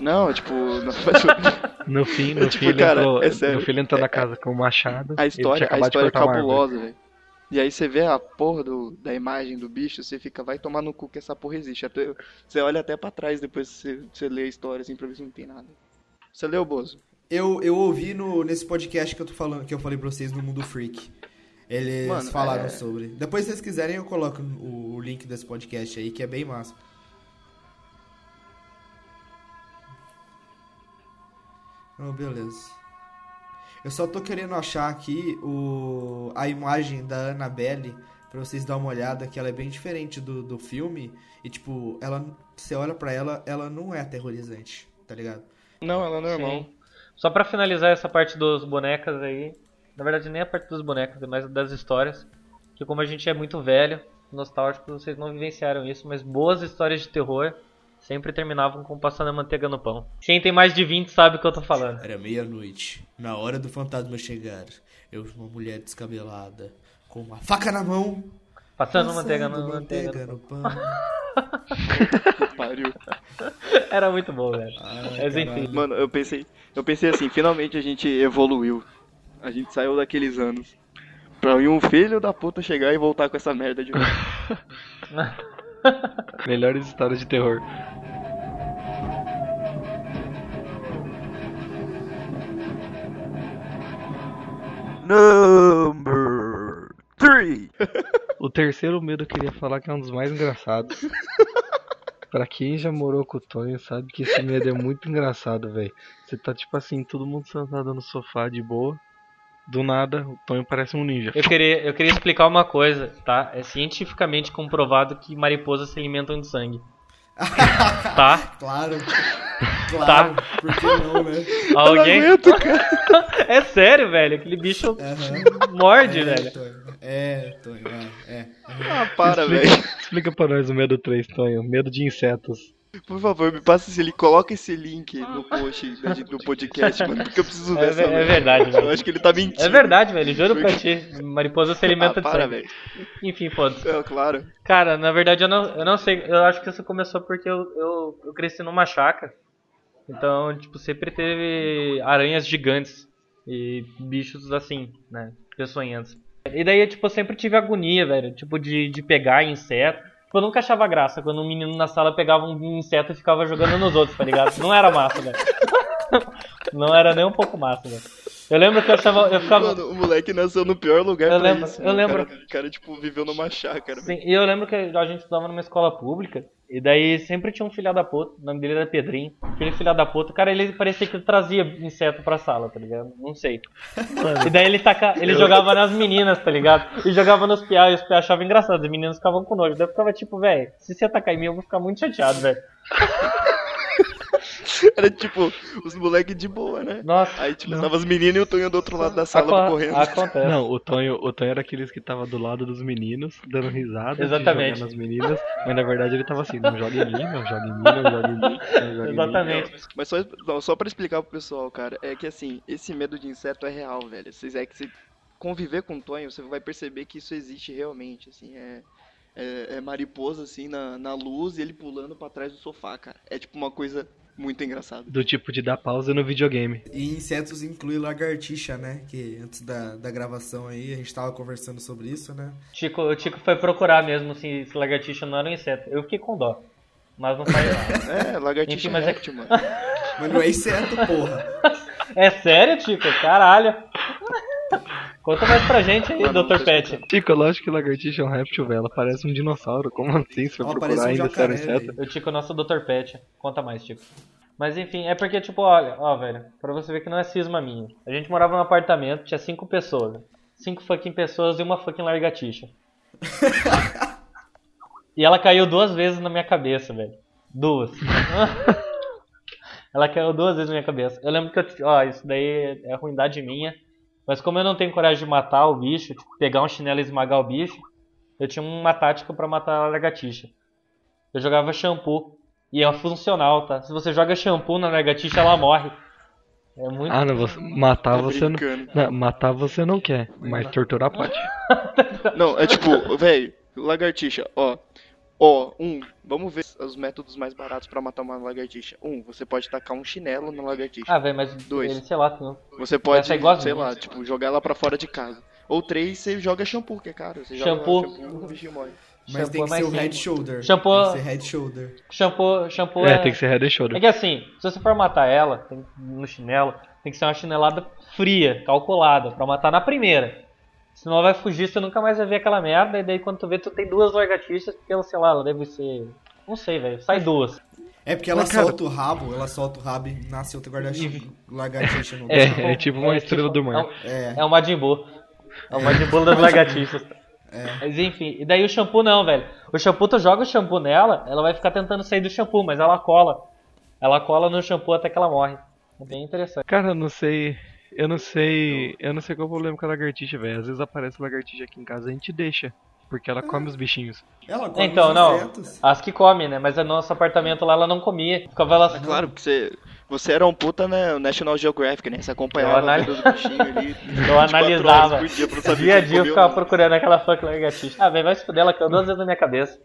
Não, tipo, não, No fim, no Tipo, fim ele cara, entrou, é sério. no fim ele entrou na casa com o machado. a história, a história é cabulosa, velho. E aí você vê a porra do, da imagem do bicho, você fica, vai tomar no cu que essa porra existe. Até, você olha até pra trás depois que você, você lê a história, assim, pra ver se não tem nada. Você leu, Bozo? Eu, eu ouvi no, nesse podcast que eu tô falando, que eu falei pra vocês no Mundo Freak. Eles Mano, falaram é- sobre. Depois, se vocês quiserem, eu coloco o, o link desse podcast aí, que é bem massa. Oh, beleza. Eu só tô querendo achar aqui o, a imagem da Annabelle pra vocês dar uma olhada, que ela é bem diferente do, do filme. E, tipo, ela, você olha pra ela, ela não é aterrorizante, tá ligado? Não, ela é normal. Sim. Só pra finalizar essa parte dos bonecas aí, na verdade nem a parte dos bonecas, é mais das histórias, que como a gente é muito velho, nostálgico, vocês não vivenciaram isso, mas boas histórias de terror sempre terminavam com passando a manteiga no pão. Quem tem mais de 20 sabe o que eu tô falando. Era meia-noite. Na hora do fantasma chegar, eu vi uma mulher descabelada, com uma faca na mão, Passando manteiga no passando manteiga. manteiga no pão. Pariu. Era muito bom, velho. Mas enfim. Mano, eu pensei, eu pensei assim, finalmente a gente evoluiu. A gente saiu daqueles anos. Pra ir um filho da puta chegar e voltar com essa merda de novo. Melhores histórias de terror. Number 3 O terceiro medo eu queria falar que é um dos mais engraçados. pra quem já morou com o Tonho, sabe que esse medo é muito engraçado, velho. Você tá tipo assim, todo mundo sentado no sofá de boa. Do nada, o Tonho parece um ninja. Eu queria, eu queria explicar uma coisa, tá? É cientificamente comprovado que mariposas se alimentam de sangue. tá? Claro. Claro. Por que não, né? Alguém. é sério, velho. Aquele bicho Aham. morde, é, velho. Tonho. É, Tonho, é, é. Ah, para, Explica- velho. Explica pra nós o medo 3, Tonho. Medo de insetos. Por favor, me passa esse link. Coloca esse link no post do podcast, mano. Porque eu preciso ver É, essa é verdade, Eu velho. acho que ele tá mentindo. É verdade, velho. Juro pra ti. Mariposa se alimenta Ah, de para, sangue. velho. Enfim, foda-se. É, claro. Cara, na verdade eu não, eu não sei. Eu acho que isso começou porque eu, eu, eu cresci numa chácara. Então, tipo, sempre teve aranhas gigantes e bichos assim, né? Peçonhentos. E daí, tipo, eu sempre tive agonia, velho. Tipo, de, de pegar inseto. Tipo, eu nunca achava graça quando um menino na sala pegava um inseto e ficava jogando nos outros, tá ligado? Não era massa, velho. Não era nem um pouco massa, velho. Eu lembro que eu achava. Eu ficava. Mano, o moleque nasceu no pior lugar Eu pra lembro- isso. eu né? lembro. O cara, o cara, tipo, viveu numa chácara. Sim, e eu lembro que a gente estudava numa escola pública, e daí sempre tinha um filho da puta, o nome dele era Pedrinho. Aquele filho da puta, cara, ele parecia que trazia inseto pra sala, tá ligado? Não sei. E daí ele, taca, ele jogava nas meninas, tá ligado? E jogava nos piá, e os piá achavam engraçado, as meninas ficavam com nojo. Daí eu ficava tipo, velho, se você atacar em mim, eu vou ficar muito chateado, velho. Era tipo, os moleques de boa, né? Nossa, Aí, tipo, tava as meninas e o Tonho do outro lado da sala aco- correndo. acontece. Não, o Tonho, o Tonho era aqueles que tava do lado dos meninos, dando risada, Exatamente. nas meninas, mas na verdade ele tava assim, não joga em mim, não joga em mim, não joga em mim, não joga em mim. Exatamente. Mas só, não, só pra explicar pro pessoal, cara, é que assim, esse medo de inseto é real, velho. Vocês é que você conviver com o Tonho, você vai perceber que isso existe realmente, assim, é. É, é mariposa, assim, na, na luz e ele pulando pra trás do sofá, cara. É tipo uma coisa muito engraçada. Do tipo de dar pausa no videogame. E insetos inclui lagartixa, né? Que antes da, da gravação aí a gente tava conversando sobre isso, né? Chico, o Chico foi procurar mesmo se, se lagartixa não era um inseto. Eu fiquei com dó. Mas não faz nada. É, lagartixa Enfim, mas é- réptil, mano. Mas não é inseto, porra. É sério, Chico? Caralho. Conta mais pra gente aí, Mano, Dr. Pet. Chico, lógico que lagartixa é um réptil, velho, ela parece um dinossauro, como assim? Se for Ela procurar parece um ainda jacaré, inseto. velho. O Chico, nosso Dr. Pet. Conta mais, Chico. Mas enfim, é porque, tipo, olha, ó, velho, pra você ver que não é cisma minha. A gente morava num apartamento, tinha cinco pessoas. Cinco fucking pessoas e uma fucking largatixa. e ela caiu duas vezes na minha cabeça, velho. Duas. ela caiu duas vezes na minha cabeça. Eu lembro que eu, ó, isso daí é ruindade minha. Mas como eu não tenho coragem de matar o bicho, tipo, pegar um chinelo e esmagar o bicho, eu tinha uma tática pra matar a lagartixa. Eu jogava shampoo E é funcional, tá? Se você joga shampoo na lagartixa, ela morre. É muito. Ah, não, você, matar Tá você não, brincando. não. Matar você não quer, mas torturar pode. Não, é tipo, velho, lagartixa, ó. Ó, um, vamos ver os métodos mais baratos pra matar uma lagartixa. Um, você pode tacar um chinelo na lagartixa. Ah, velho, mas Dois. ele, sei lá, tem um- Você pode, é sei lá, tipo, jogar ela pra fora de casa. Ou três, você joga shampoo, que é caro. Você Shampoo. joga shampoo, o bichinho morre. Mas Shampoo tem é que mais ser o head shoulder. Shampoo- Tem que ser head shoulder. shampoo, shampoo É, é, tem que ser head and É shoulder. que assim, se você for matar ela tem- no chinelo, tem que ser uma chinelada fria, calculada, pra matar na primeira. Senão ela vai fugir, você nunca mais vai ver aquela merda, e daí quando tu vê, tu tem duas lagartixas, porque ela, sei lá, ela deve ser. Não sei, velho. Sai duas. É porque ela Mas, cara- solta o rabo, ela solta o rabo e nasce outra guarda-chuva. Lagartixa no É, é tipo uma É estrela tipo- do mar. É. É o Majin Buu. É o Majin Buu das lagartixas. É. Mas enfim, e daí o shampoo não, velho. O shampoo, tu joga o shampoo nela, ela vai ficar tentando sair do shampoo, mas ela cola. Ela cola no shampoo até que ela morre. É bem interessante. Cara, eu não sei. Eu não sei. Eu não sei qual é o problema com a lagartixa, velho. Às vezes aparece lagartixa aqui em casa e a gente deixa. Porque ela come os bichinhos. Ela come Então, os não. insetos. As que comem, né? Mas no nosso apartamento lá ela não comia. Ficava ela. É claro, porque você, você era um puta, né, o National Geographic, né? Você acompanhava Eu anali- a vida dos bichinhos ali. 24 Eu analisava. dia Dia a quem dia eu ficava procurando aquela fuck lagartixa. Ah, velho, vai se fuder, ela caiu duas vezes na minha cabeça.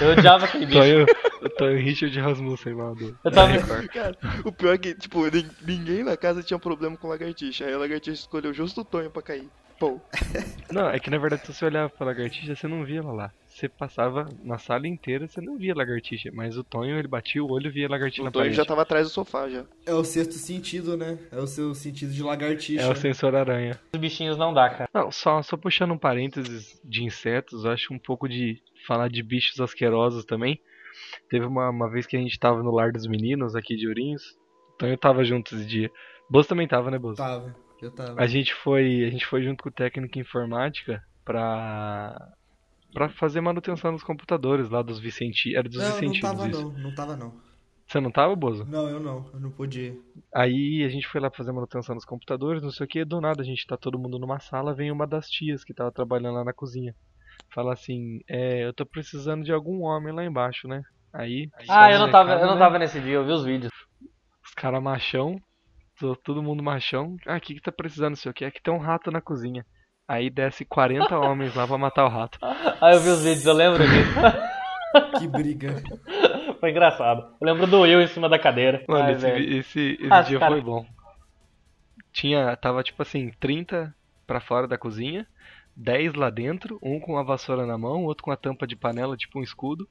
Eu odiava aquele bicho. Tonho, o Tonho Richard Rasmussen lá do. Eu tava- Record. Cara, o pior é que, tipo, nin- ninguém na casa tinha problema com lagartixa. Aí a lagartixa escolheu justo o Tonho pra cair. Pô, Não, é que na verdade se você olhava pra lagartixa, você não via ela lá. Você passava na sala inteira, você não via lagartixa. Mas o Tonho, ele batia o olho e via lagartixa o na Tonho parede. já tava atrás do sofá já. É o sexto sentido, né? É o seu sentido de lagartixa. É o sensor aranha. Os bichinhos não dá, cara. Não, só, só puxando um parênteses de insetos, eu acho um pouco de falar de bichos asquerosos também. Teve uma, uma vez que a gente tava no lar dos meninos aqui de Ourinhos. Então eu tava junto esse dia. Bozo também tava, né, Bozo? Tava, eu tava. A gente foi, a gente foi junto com o técnico em informática pra para fazer manutenção nos computadores lá dos Vicenti, era dos Não, não Vicentinos tava isso. não, não tava não. Você não tava, Bozo? Não, eu não, eu não pude ir. Aí a gente foi lá fazer manutenção nos computadores, não sei o que, do nada a gente tá todo mundo numa sala, vem uma das tias que tava trabalhando lá na cozinha. Fala assim, é, eu tô precisando de algum homem lá embaixo, né? Aí. Ah, eu não tava, eu não né? tava nesse dia, eu vi os vídeos. Os caras machão, to- todo mundo machão. Ah, o que que tá precisando, não sei o que? É que tem um rato na cozinha. Aí desce 40 homens lá pra matar o rato. Ah, eu vi os vídeos, eu lembro disso. Que briga. Foi engraçado. Eu lembro do Will em cima da cadeira. Mano, Ai, esse, esse, esse Ah, dia cara. foi bom. Tinha, tava tipo assim, 30 pra fora da cozinha, 10 lá dentro, um com a vassoura na mão, outro com a tampa de panela, tipo um escudo,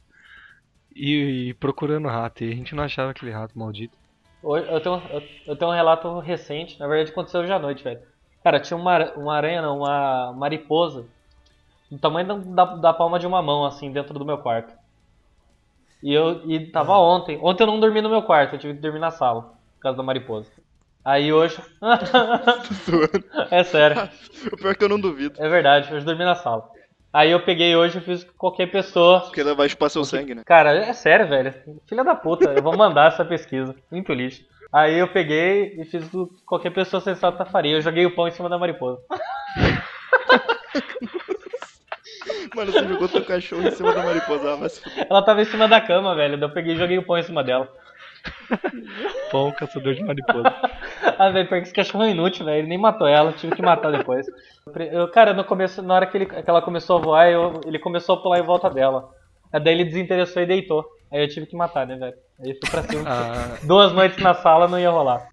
e, e procurando rato. E a gente não achava aquele rato maldito. Eu tenho, eu, tenho um relato recente, na verdade aconteceu hoje à noite, velho. Cara, tinha uma, uma aranha, não, uma mariposa, do tamanho da, da, da palma de uma mão, assim, dentro do meu quarto. E eu e tava ontem. Ontem eu não dormi no meu quarto, eu tive que dormir na sala, por causa da mariposa. Aí hoje. é sério, O pior é que eu não duvido. é verdade, hoje dormi na sala. Aí eu peguei hoje e fiz com qualquer pessoa. Porque ela vai chupar seu sangue, né? Cara, é sério, velho. Filha da puta, eu vou mandar essa pesquisa. Muito lixo. Aí eu peguei e fiz o que qualquer pessoa sensata faria. Eu joguei o pão em cima da mariposa. Mano, você jogou teu cachorro em cima da mariposa. Vai se fuder. Ela tava em cima da cama, velho. Eu peguei e joguei o pão em cima dela. Pão, caçador de mariposa. Ah, velho, porque esse cachorro é inútil, velho. Ele nem matou ela, tive que matar depois. Eu, cara, no começo, na hora que, ele- que ela começou a voar, eu- ele começou a pular em volta dela. Aí daí ele desinteressou e deitou. Aí eu tive que matar, né, velho? Aí fui pra cima. Ah, Duas noites na sala não ia rolar.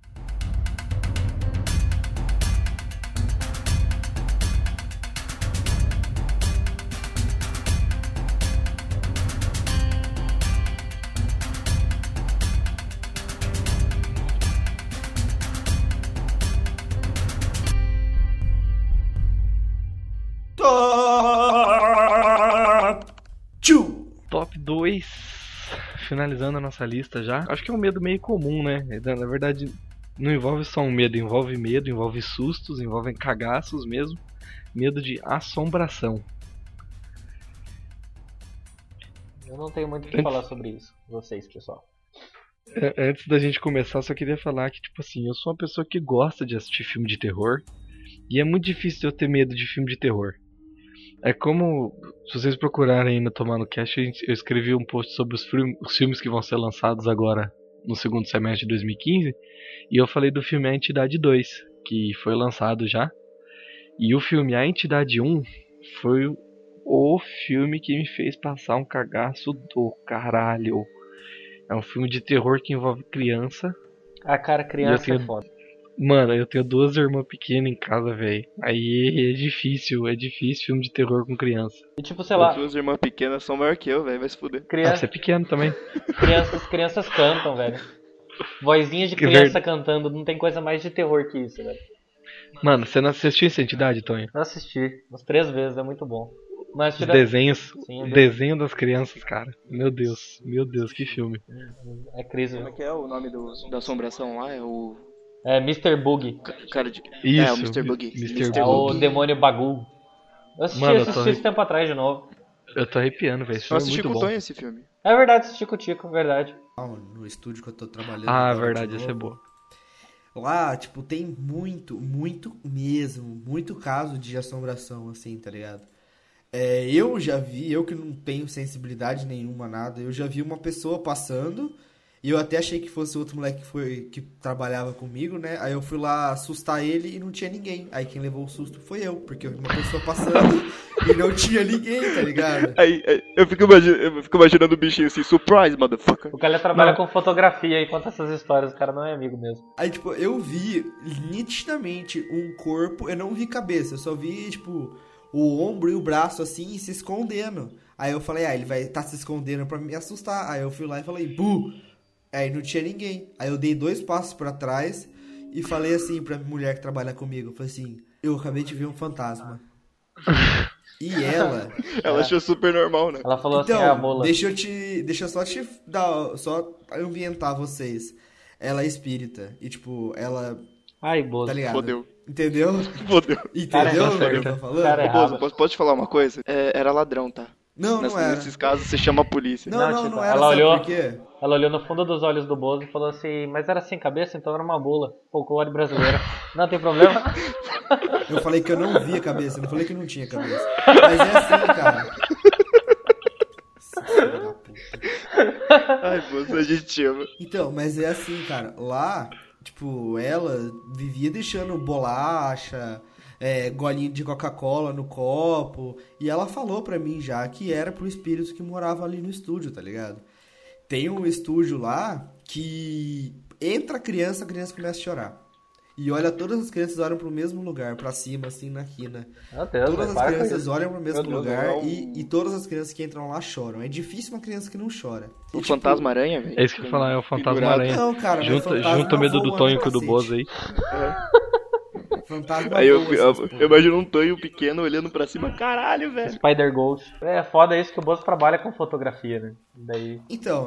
Finalizando a nossa lista já. Acho que é um medo meio comum, né? Na verdade, não envolve só um medo, envolve medo, envolve sustos, envolve cagaços mesmo. Medo de assombração. Eu não tenho muito o que falar sobre isso. Vocês, pessoal. É, Antes da gente começar, só queria falar que, tipo assim, eu sou uma pessoa que gosta de assistir filme de terror. E é muito difícil eu ter medo de filme de terror. É como, se vocês procurarem no Tomar no Cast, a gente- eu escrevi um post sobre os, filme- os filmes que vão ser lançados agora no segundo semestre de 2015. E eu falei do filme A Entidade 2, que foi lançado já. E o filme A Entidade 1 foi o filme que me fez passar um cagaço do caralho. É um filme de terror que envolve criança. Ah, cara, criança é tenho- foda. Mano, eu tenho duas irmãs pequenas em casa, velho. Aí é difícil, é difícil filme de terror com criança. E tipo, sei lá, As suas irmãs pequenas são maior que eu, velho. Vai se fuder. Ah, você criança, é pequeno também. crianças, crianças cantam, velho. Vozinhas de Que criança cantando, não tem coisa mais de terror que isso, velho. Mano, você não assistiu essa entidade, Tonho? Eu assisti umas três vezes, é muito bom. Mas Os tira... desenhos, Sim, o desenho das crianças, cara. Meu Deus, meu Deus, que filme. é crise. Como é que é o nome do, da assombração lá? É o É Mr. Bug. ca- cara de... Isso, é, o Mr. Buggy. Mr. É o demônio Bagul. Eu assisti, Mano, eu assisti esse tempo atrás de novo. Eu tô arrepiando, velho. Eu é assisti muito com o. Tonho esse filme. É verdade, assisti com o Tico, verdade. Lá No estúdio que eu tô trabalhando. Ah, verdade, de essa é boa. Lá, tipo, tem muito, muito mesmo, muito caso de assombração, assim, tá ligado? É, eu já vi, eu que não tenho sensibilidade nenhuma, nada, eu já vi uma pessoa passando e eu até achei que fosse outro moleque que, foi, que trabalhava comigo, né? Aí eu fui lá assustar ele e não tinha ninguém. Aí quem levou o susto foi eu, porque eu vi uma pessoa passando e não tinha ninguém, tá ligado? Aí, aí, eu, fico eu fico imaginando o bichinho assim, surprise, motherfucker. O cara trabalha Não. com fotografia e conta essas histórias, o cara não é amigo mesmo. Aí, tipo, eu vi nitidamente um corpo, eu não vi cabeça, eu só vi, tipo, o ombro e o braço assim se escondendo. Aí eu falei, ah, ele vai estar se escondendo pra me assustar. Aí eu fui lá e falei, bu! Aí não tinha ninguém. Aí eu dei dois passos pra trás e falei assim pra mulher que trabalha comigo, eu falei assim, eu acabei de ver um fantasma. E ela, Ela achou super normal, né? Ela falou assim, é a então, bola. deixa eu te. Deixa eu só te dar. Só ambientar vocês. Ela é espírita. E tipo, ela. Ai, Bozo. Tá ligado? Fodeu. Entendeu? Fodeu. Entendeu o que eu tô falando? Cara, é Bozo, posso, posso te falar uma coisa? É, era ladrão, tá? Não, Nas- não era. Nesses casos você chama a polícia. Não, Não, não, tipo, não era. ela olhou- por quê? Ela olhou no fundo dos olhos do Bozo e falou assim, mas era sem cabeça, então era uma bula. Folclore brasileiro. Não tem problema? Eu falei que eu não via cabeça, eu não falei que não tinha cabeça. Mas é assim, cara. Filho da puta. Ai, Bozo, a gente te ama. Então, mas é assim, cara. Lá, tipo, ela vivia deixando bolacha, é, golinho de Coca-Cola no copo. E ela falou pra mim já que era pro espírito que morava ali no estúdio, tá ligado? Tem um estúdio lá que entra a criança, a criança começa a chorar. E olha, todas as crianças olham pro mesmo lugar, pra cima, assim, na quina. Meu Deus, Todas as para crianças isso. olham pro mesmo Deus, lugar é um- e, e todas as crianças que entram lá choram. É difícil uma criança que não chora. E, O tipo, fantasma aranha, velho. É isso que eu ia falar, é o fantasma aranha. Não, cara, Junta, fantasma junta o medo do voa Tonho o do. Bozo aí. Fantasma Aí eu, voa, eu, eu imagino um Tonho pequeno olhando pra cima. Caralho, velho. Spider Ghost. É foda isso que o Bozo trabalha com fotografia, né? Daí Então,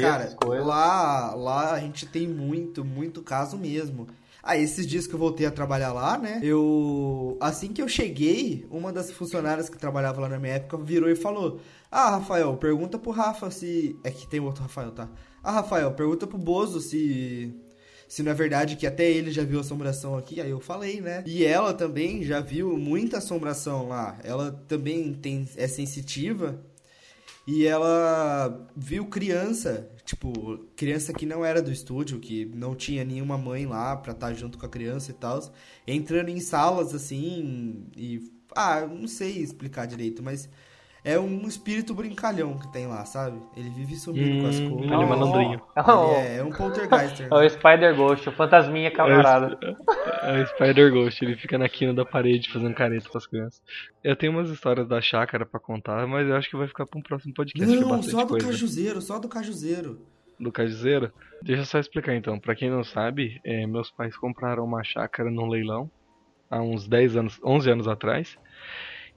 cara, lá, lá a gente tem muito, muito caso mesmo. Ah, esses dias que eu voltei a trabalhar lá, né? Eu. Assim que eu cheguei, uma das funcionárias que trabalhava lá na minha época virou e falou: Ah, Rafael, pergunta pro Rafa se. É que tem outro Rafael, tá? Ah, Rafael, pergunta pro Bozo se. Se não é verdade que até ele já viu assombração aqui, aí eu falei, né? E ela também já viu muita assombração lá. Ela também tem, é sensitiva. E ela viu criança, tipo, criança que não era do estúdio, que não tinha nenhuma mãe lá pra estar junto com a criança e tal, entrando em salas assim e. Ah, não sei explicar direito, mas é um espírito brincalhão que tem lá, sabe? Ele vive sumindo com as Hum, coisas. ele é malandrinho. É Ele é, é um poltergeister. é o Spider Ghost, o fantasminha camarada. É o Spider Ghost, ele fica na quina da parede fazendo careta com as crianças. Eu tenho umas histórias da chácara pra contar, mas eu acho que vai ficar pra um próximo podcast. que é Não, só do coisa. cajuzeiro, só do cajuzeiro. do Cajuzeiro. Deixa eu só explicar então. Pra quem não sabe, é, meus pais compraram uma chácara num leilão há uns 10 anos, 11 anos atrás.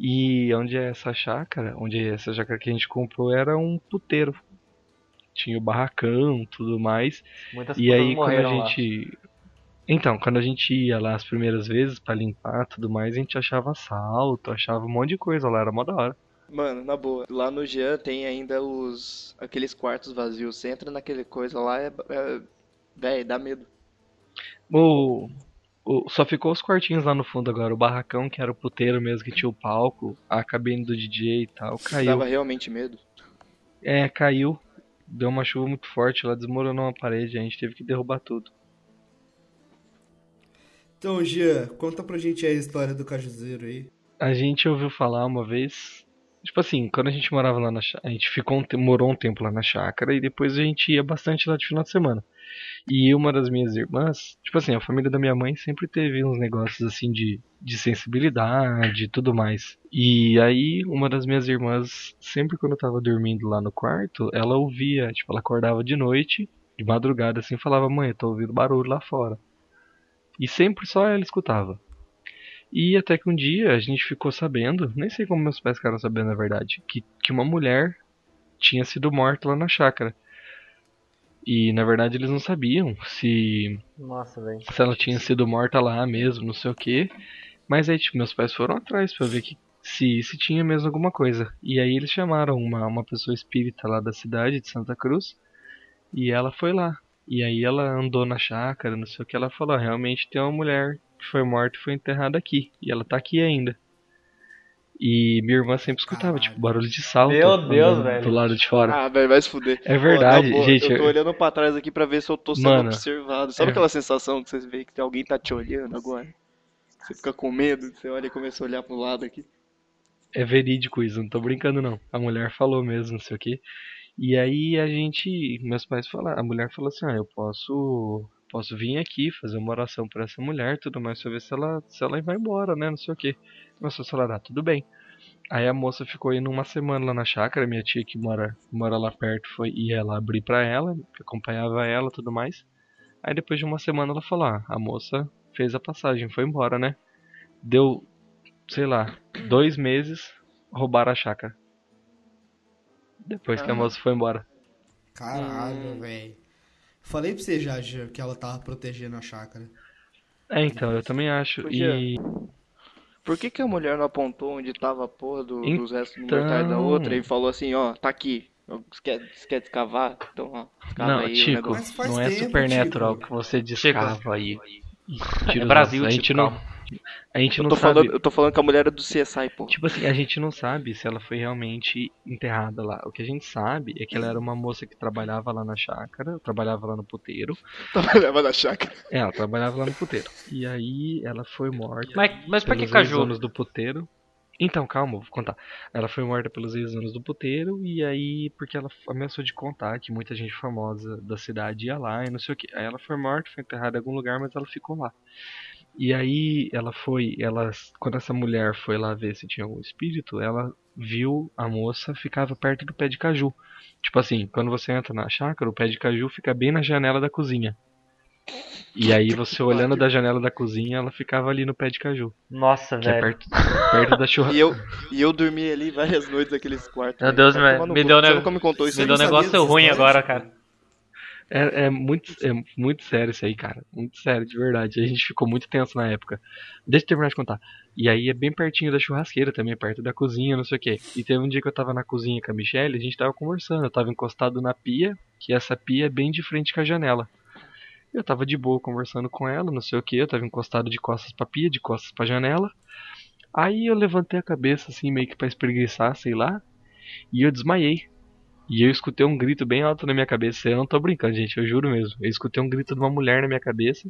E onde é essa chácara, onde é essa chácara que a gente comprou era um puteiro. Tinha o barracão, tudo mais. Muitas E aí quando a morreram lá. gente então, quando a gente ia lá as primeiras vezes pra limpar tudo mais, a gente achava assalto, achava um monte de coisa lá, era mó da hora. Mano, na boa. Lá no Jean tem ainda os. aqueles quartos vazios. Você entra naquele coisa lá, é. é Véi, dá medo. O, o- só ficou os quartinhos lá no fundo agora. O barracão, que era o puteiro mesmo, que tinha o palco, a cabine do DJ e tal, caiu. Dava realmente medo. É, caiu. Deu uma chuva muito forte, ela desmoronou uma parede, a gente teve que derrubar tudo. Então, Jean, conta pra gente aí a história do cajuzeiro aí. A gente ouviu falar uma vez. Tipo assim, quando a gente morava lá na chácara, a gente ficou um morou um tempo lá na chácara e depois a gente ia bastante lá de final de semana. E uma das minhas irmãs, tipo assim, a família da minha mãe sempre teve uns negócios assim de, de sensibilidade e tudo mais. E aí, uma das minhas irmãs, sempre quando eu tava dormindo lá no quarto, ela ouvia, tipo, ela acordava de noite, de madrugada assim, falava: Mãe, eu tô ouvindo barulho lá fora. E sempre só ela escutava. E até que um dia a gente ficou sabendo, nem sei como meus pais ficaram sabendo na verdade, que, que uma mulher tinha sido morta lá na chácara. E na verdade eles não sabiam se, Nossa, velho. se ela tinha sido morta lá mesmo, não sei o que. Mas aí tipo, meus pais foram atrás pra ver que, se, se tinha mesmo alguma coisa. E aí eles chamaram uma, uma pessoa espírita lá da cidade de Santa Cruz e ela foi lá. E aí ela andou na chácara, não sei o que, ela falou, "Ah, realmente tem uma mulher que foi morta e foi enterrada aqui. E ela tá aqui ainda. E minha irmã sempre escutava, Caralho. tipo, barulho de salto. Meu Deus, velho. Do lado de fora. Ah, velho, vai se fuder. É verdade, Pô, boa, gente, Eu tô eu- olhando pra trás aqui pra ver se eu tô sendo Mano, observado. Sabe é- aquela sensação que você vê que alguém tá te olhando agora? Você fica com medo, você olha e começa a olhar pro lado aqui. É verídico isso, não tô brincando não. A mulher falou mesmo, não sei o que. E aí a gente, meus pais falaram, a mulher falou assim, ah, eu posso, posso vir aqui fazer uma oração pra essa mulher, tudo mais, pra ver se ela, se ela vai embora, né, não sei o que. Começou a falar, ah, tudo bem. Aí a moça ficou indo uma semana lá na chácara, minha tia que mora, mora lá perto foi ia lá abrir pra ela, acompanhava ela, tudo mais. Aí depois de uma semana ela falou, ah, a moça fez a passagem, foi embora, né? Deu, sei lá, dois meses, roubaram a chácara. Depois que a Ah. moça foi embora. Caralho, Hum. velho. Falei pra você já, que ela tava protegendo a chácara. É, então, eu também acho. Podia. E Por que, que a mulher não apontou onde tava a porra do- dos restos do Então- mortais da outra e falou assim, ó, tá aqui. Você quer, você quer descavar? Então, ó, escava não, aí o Tico, negócio. Mas faz não é supernatural Tico. que você descava aí. Tira É Brasil, ossos. a gente não, calma. a gente Eu não sabe. falando, eu tô falando que a mulher é do CSI, pô. Tipo assim, a gente não sabe se ela foi realmente enterrada lá. O que a gente sabe é que ela era uma moça que trabalhava lá na chácara, trabalhava lá no puteiro. Trabalhava na chácara. É, ela trabalhava lá no puteiro. E aí ela foi morta. Mas, mas pra que pelos caju? ex-donos do puteiro. Então, calma, vou contar. Ela foi morta pelos ex-donos do puteiro e aí porque ela ameaçou de contar que muita gente famosa da cidade ia lá e não sei o que. Aí ela foi morta, foi enterrada em algum lugar, mas ela ficou lá. E aí ela foi, ela quando essa mulher foi lá ver se tinha algum espírito, ela viu a moça ficava perto do pé de caju. Tipo assim, quando você entra na chácara, o pé de caju fica bem na janela da cozinha. E aí você olhando da janela da cozinha, ela ficava ali no pé de caju. Nossa, Que é velho. perto, perto da churrasca. E eu, e eu dormi ali várias noites naqueles quartos. Meu. Deus, Vai me- deu ne- me contou isso Me deu um negócio ruim agora, cara. É, é muito, é muito sério isso aí, cara. Muito sério, de verdade. A gente ficou muito tenso na época. Deixa eu terminar de contar. E aí é bem pertinho da churrasqueira também, perto da cozinha, não sei o que. E teve um dia que eu tava na cozinha com a Michelle, a gente tava conversando. Eu tava encostado na pia, que essa pia é bem de frente com a janela. Eu tava de boa conversando com ela, não sei o que. Eu tava encostado de costas pra pia, de costas pra janela. Aí eu levantei a cabeça, assim, meio que pra espreguiçar, sei lá. E eu desmaiei. E eu escutei um grito bem alto na minha cabeça. Eu não tô brincando, gente, eu juro mesmo. Eu escutei um grito de uma mulher na minha cabeça.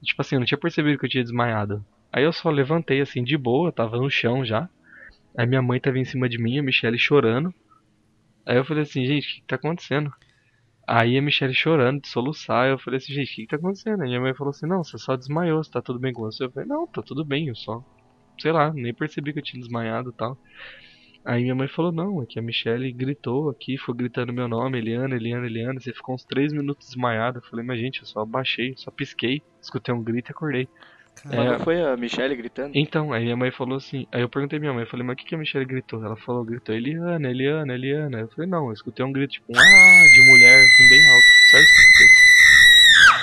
E, tipo assim, eu não tinha percebido que eu tinha desmaiado. Aí eu só levantei assim de boa, tava no chão já. Aí minha mãe tava em cima de mim, a Michelle chorando. Aí eu falei assim, gente, o que, que tá acontecendo? Aí a Michelle chorando, de soluçar, eu falei assim, gente, o que, que tá acontecendo? Aí minha mãe falou assim, não, você só desmaiou, você tá tudo bem com você? Eu falei, não, tá tudo bem, eu só, sei lá, nem percebi que eu tinha desmaiado e tal. Aí minha mãe falou, não, é que a Michelle gritou aqui, foi gritando meu nome, Eliana, Eliana, Eliana, você ficou uns 3 minutos desmaiado. Eu falei, mas gente, eu só abaixei, só pisquei, escutei um grito e acordei. Mas É. não foi a Michelle gritando? Então, aí minha mãe falou assim, aí eu perguntei minha mãe, eu falei, mas o que, que a Michelle gritou? Ela falou, gritou, Eliana, Eliana, Eliana. Eu falei, não, eu escutei um grito, tipo, um ah, de mulher, assim, bem alto. Só escutei.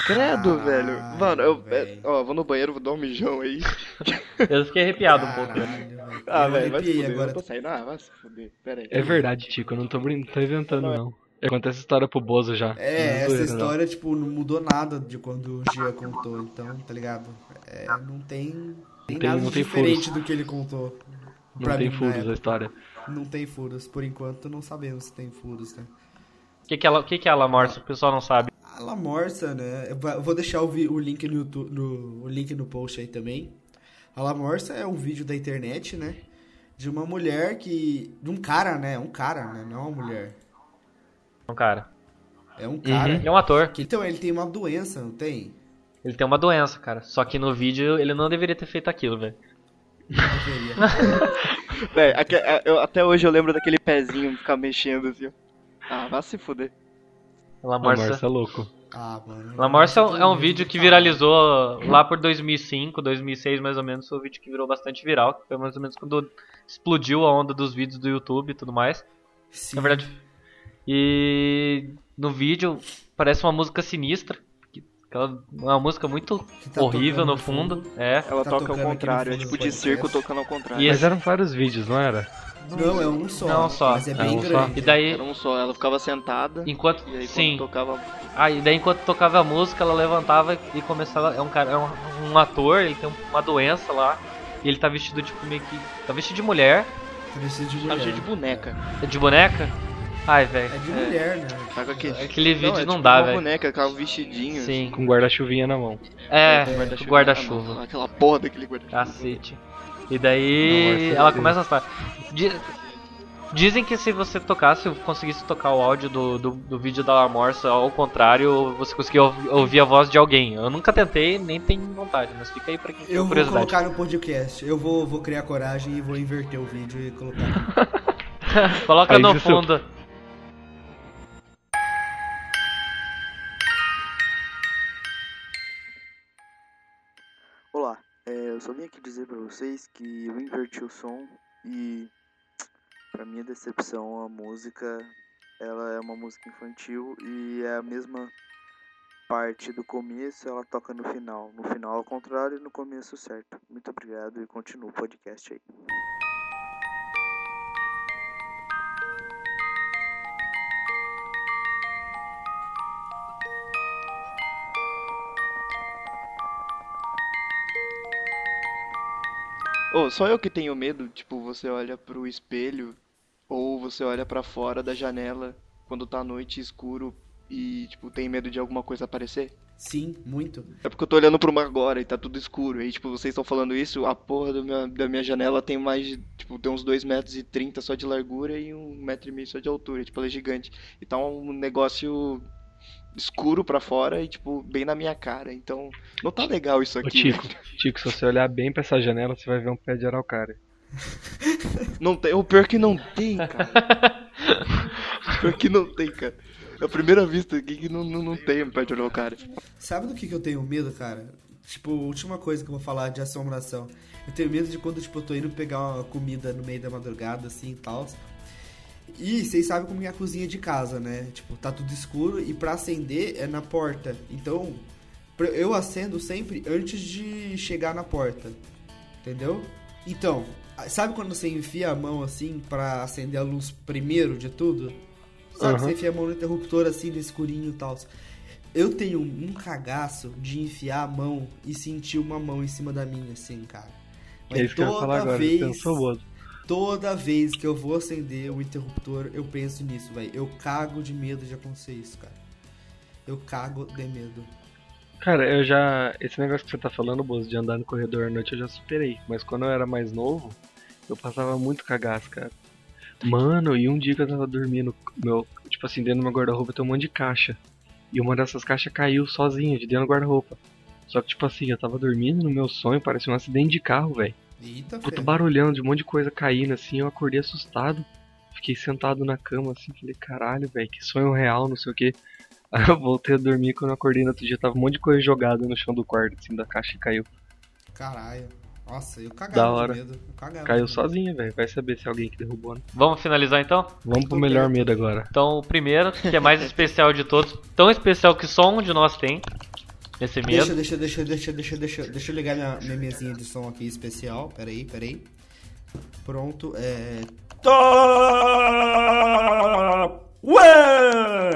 Credo, velho. Caralho, Mano, eu. velho. é, ó, vou no banheiro, vou dar um mijão aí. Eu fiquei arrepiado um pouco. Velho. Ah, velho, vai se fuder. agora. Eu tô saindo. Ah, vai se fuder. Pera aí. É verdade, Tico, eu não tô, tô inventando, Não, é- não. Eu contei essa história pro Bozo já. É, essa história, tipo, não mudou nada de quando o Gia contou, então, tá ligado? É, não tem, tem tem- nada não tem diferente furos. do que ele contou. Não pra tem mim, na furos a história. Não tem furos, por enquanto não sabemos se tem furos, né? O que, que, é, La- o que, que é a La Morsa? O pessoal não sabe. A La Morsa, né? Eu vou deixar o, o link no, YouTube, no, o link no post aí também. A La Morsa é um vídeo da internet, né? De uma mulher que. De um cara, né? Um cara, né? Não uma mulher. Um cara. É um cara. Ele é um ator. Que, então, ele tem uma doença, não tem? Ele tem uma doença, cara. Só que no vídeo ele não deveria ter feito aquilo, velho. Não deveria. Véi, eu- até hoje eu lembro daquele pezinho ficar mexendo assim. ó. Ah, vai se fuder. La A Morsa. Morsa é louco. Ah, mano. La Morsa é um, é um vídeo de que viralizou lá por 2005, 2006 mais ou menos. Foi um vídeo que virou bastante viral. que Foi mais ou menos quando explodiu a onda dos vídeos do YouTube e tudo mais. Sim. Na verdade. E no vídeo parece uma música sinistra. Aquela, uma música muito tá horrível tocando no fundo. É. Ela Tá toca ao no contrário, é fundo tipo de circo tocando ao contrário. E Mas eram vários vídeos, não era? Não, é um só. Não, só. Mas é É bem um só. grande. E daí. Era um só, ela ficava sentada. Enquanto. E aí Sim. tocava. Ah, e daí enquanto tocava a música, ela levantava e começava. É um cara, é um, um ator, ele tem uma doença lá. E ele tá vestido tipo meio que. Tá vestido de mulher. Tá vestido de Tá mulher. cheio de boneca. De boneca? Ai, velho. É de mulher, né? Tá com aquele... Aquele vídeo é não tipo dá, uma velho. boneca, com um vestidinho. Sim. Com guarda-chuvinha na mão. É, assim, guarda-chuva. Aquela porra daquele guarda-chuva. Cacete. E Não, daí ela é- começa a estar. Dizem que se você tocasse, conseguisse tocar o áudio do, do, do vídeo da Morsa ao contrário, você conseguia ouvi- ouvir a voz de alguém. Eu nunca tentei, nem tenho vontade, mas fica aí pra quem tem Eu vou colocar no podcast. Eu vou, vou criar coragem e vou inverter o vídeo e colocar. Coloca Aí no fundo. Olá, vocês que eu inverti o som e, pra minha decepção, a música, ela é uma música infantil e é a mesma parte do começo, ela toca no final. No final ao contrário e no começo certo. Muito obrigado e continua o podcast aí. Oh, só eu que tenho medo, tipo, você olha pro espelho ou você olha pra fora da janela quando tá noite escuro e, tipo, tem medo de alguma coisa aparecer? Sim, muito. É porque eu tô olhando pro mar agora e tá tudo escuro. Aí, tipo, vocês estão falando isso, a porra da minha janela tem mais de, tipo, tem uns 2 metros e 30 só de largura e um metro e meio só de altura. Tipo, ela é gigante. E tá um negócio escuro pra fora e, tipo, bem na minha cara. Então, não tá legal isso Ô, aqui. Tico, Tico, se você olhar bem pra essa janela, você vai ver um pé de araucária. Não tem, o pior que não tem, cara. o pior que não tem, cara. É a primeira vista aqui que não, não, não tem um pé de araucária. Sabe do que, que eu tenho medo, cara? Tipo, última coisa que eu vou falar de assombração. Eu tenho medo de quando, tipo, eu tô indo pegar uma comida no meio da madrugada, assim, e tal. E vocês sabem como é a cozinha de casa, né? Tipo, tá tudo escuro e pra acender é na porta. Então, eu acendo sempre antes de chegar na porta. Entendeu? Então, sabe quando você enfia a mão assim pra acender a luz primeiro de tudo? Sabe? Aham. Você enfia a mão no interruptor assim no escurinho e tal. Eu tenho um cagaço de enfiar a mão e sentir uma mão em cima da minha, assim, cara. é isso que eu falar agora. vez, Pensou. Toda vez que eu vou acender o interruptor, eu penso nisso, velho. Eu cago de medo de acontecer isso, cara. Eu cago de medo. Cara, eu já. Esse negócio que você tá falando, Bozo, de andar no corredor à noite, eu já superei. Mas quando eu era mais novo, eu passava muito cagaço, cara. Mano, e um dia que eu tava dormindo, meu, tipo assim, dentro do meu guarda-roupa tem um monte de caixa. E uma dessas caixas caiu sozinha, de dentro do guarda-roupa. Só que, tipo assim, eu tava dormindo no meu sonho, parecia um acidente de carro, velho. Eita, Puta fé. barulhando, de um monte de coisa caindo, assim, eu acordei assustado. Fiquei sentado na cama, assim, falei, caralho, velho, que sonho real, não sei o que. Aí eu voltei a dormir, quando eu acordei no outro dia, tava um monte de coisa jogada no chão do quarto, assim, da caixa e caiu. Caralho. Nossa, eu Da cagava hora. de medo. Eu cagava Caiu sozinha, velho, vai saber se é alguém que derrubou, né? Vamos finalizar então? Vamos pro melhor medo agora. Então, o primeiro, que é mais especial de todos, tão especial que só um de nós tem, esse medo. Deixa, deixa, deixa, deixa, deixa, deixa, deixa eu ligar minha, minha mesinha de som aqui especial. Pera aí, pera aí. Pronto, é. Top One!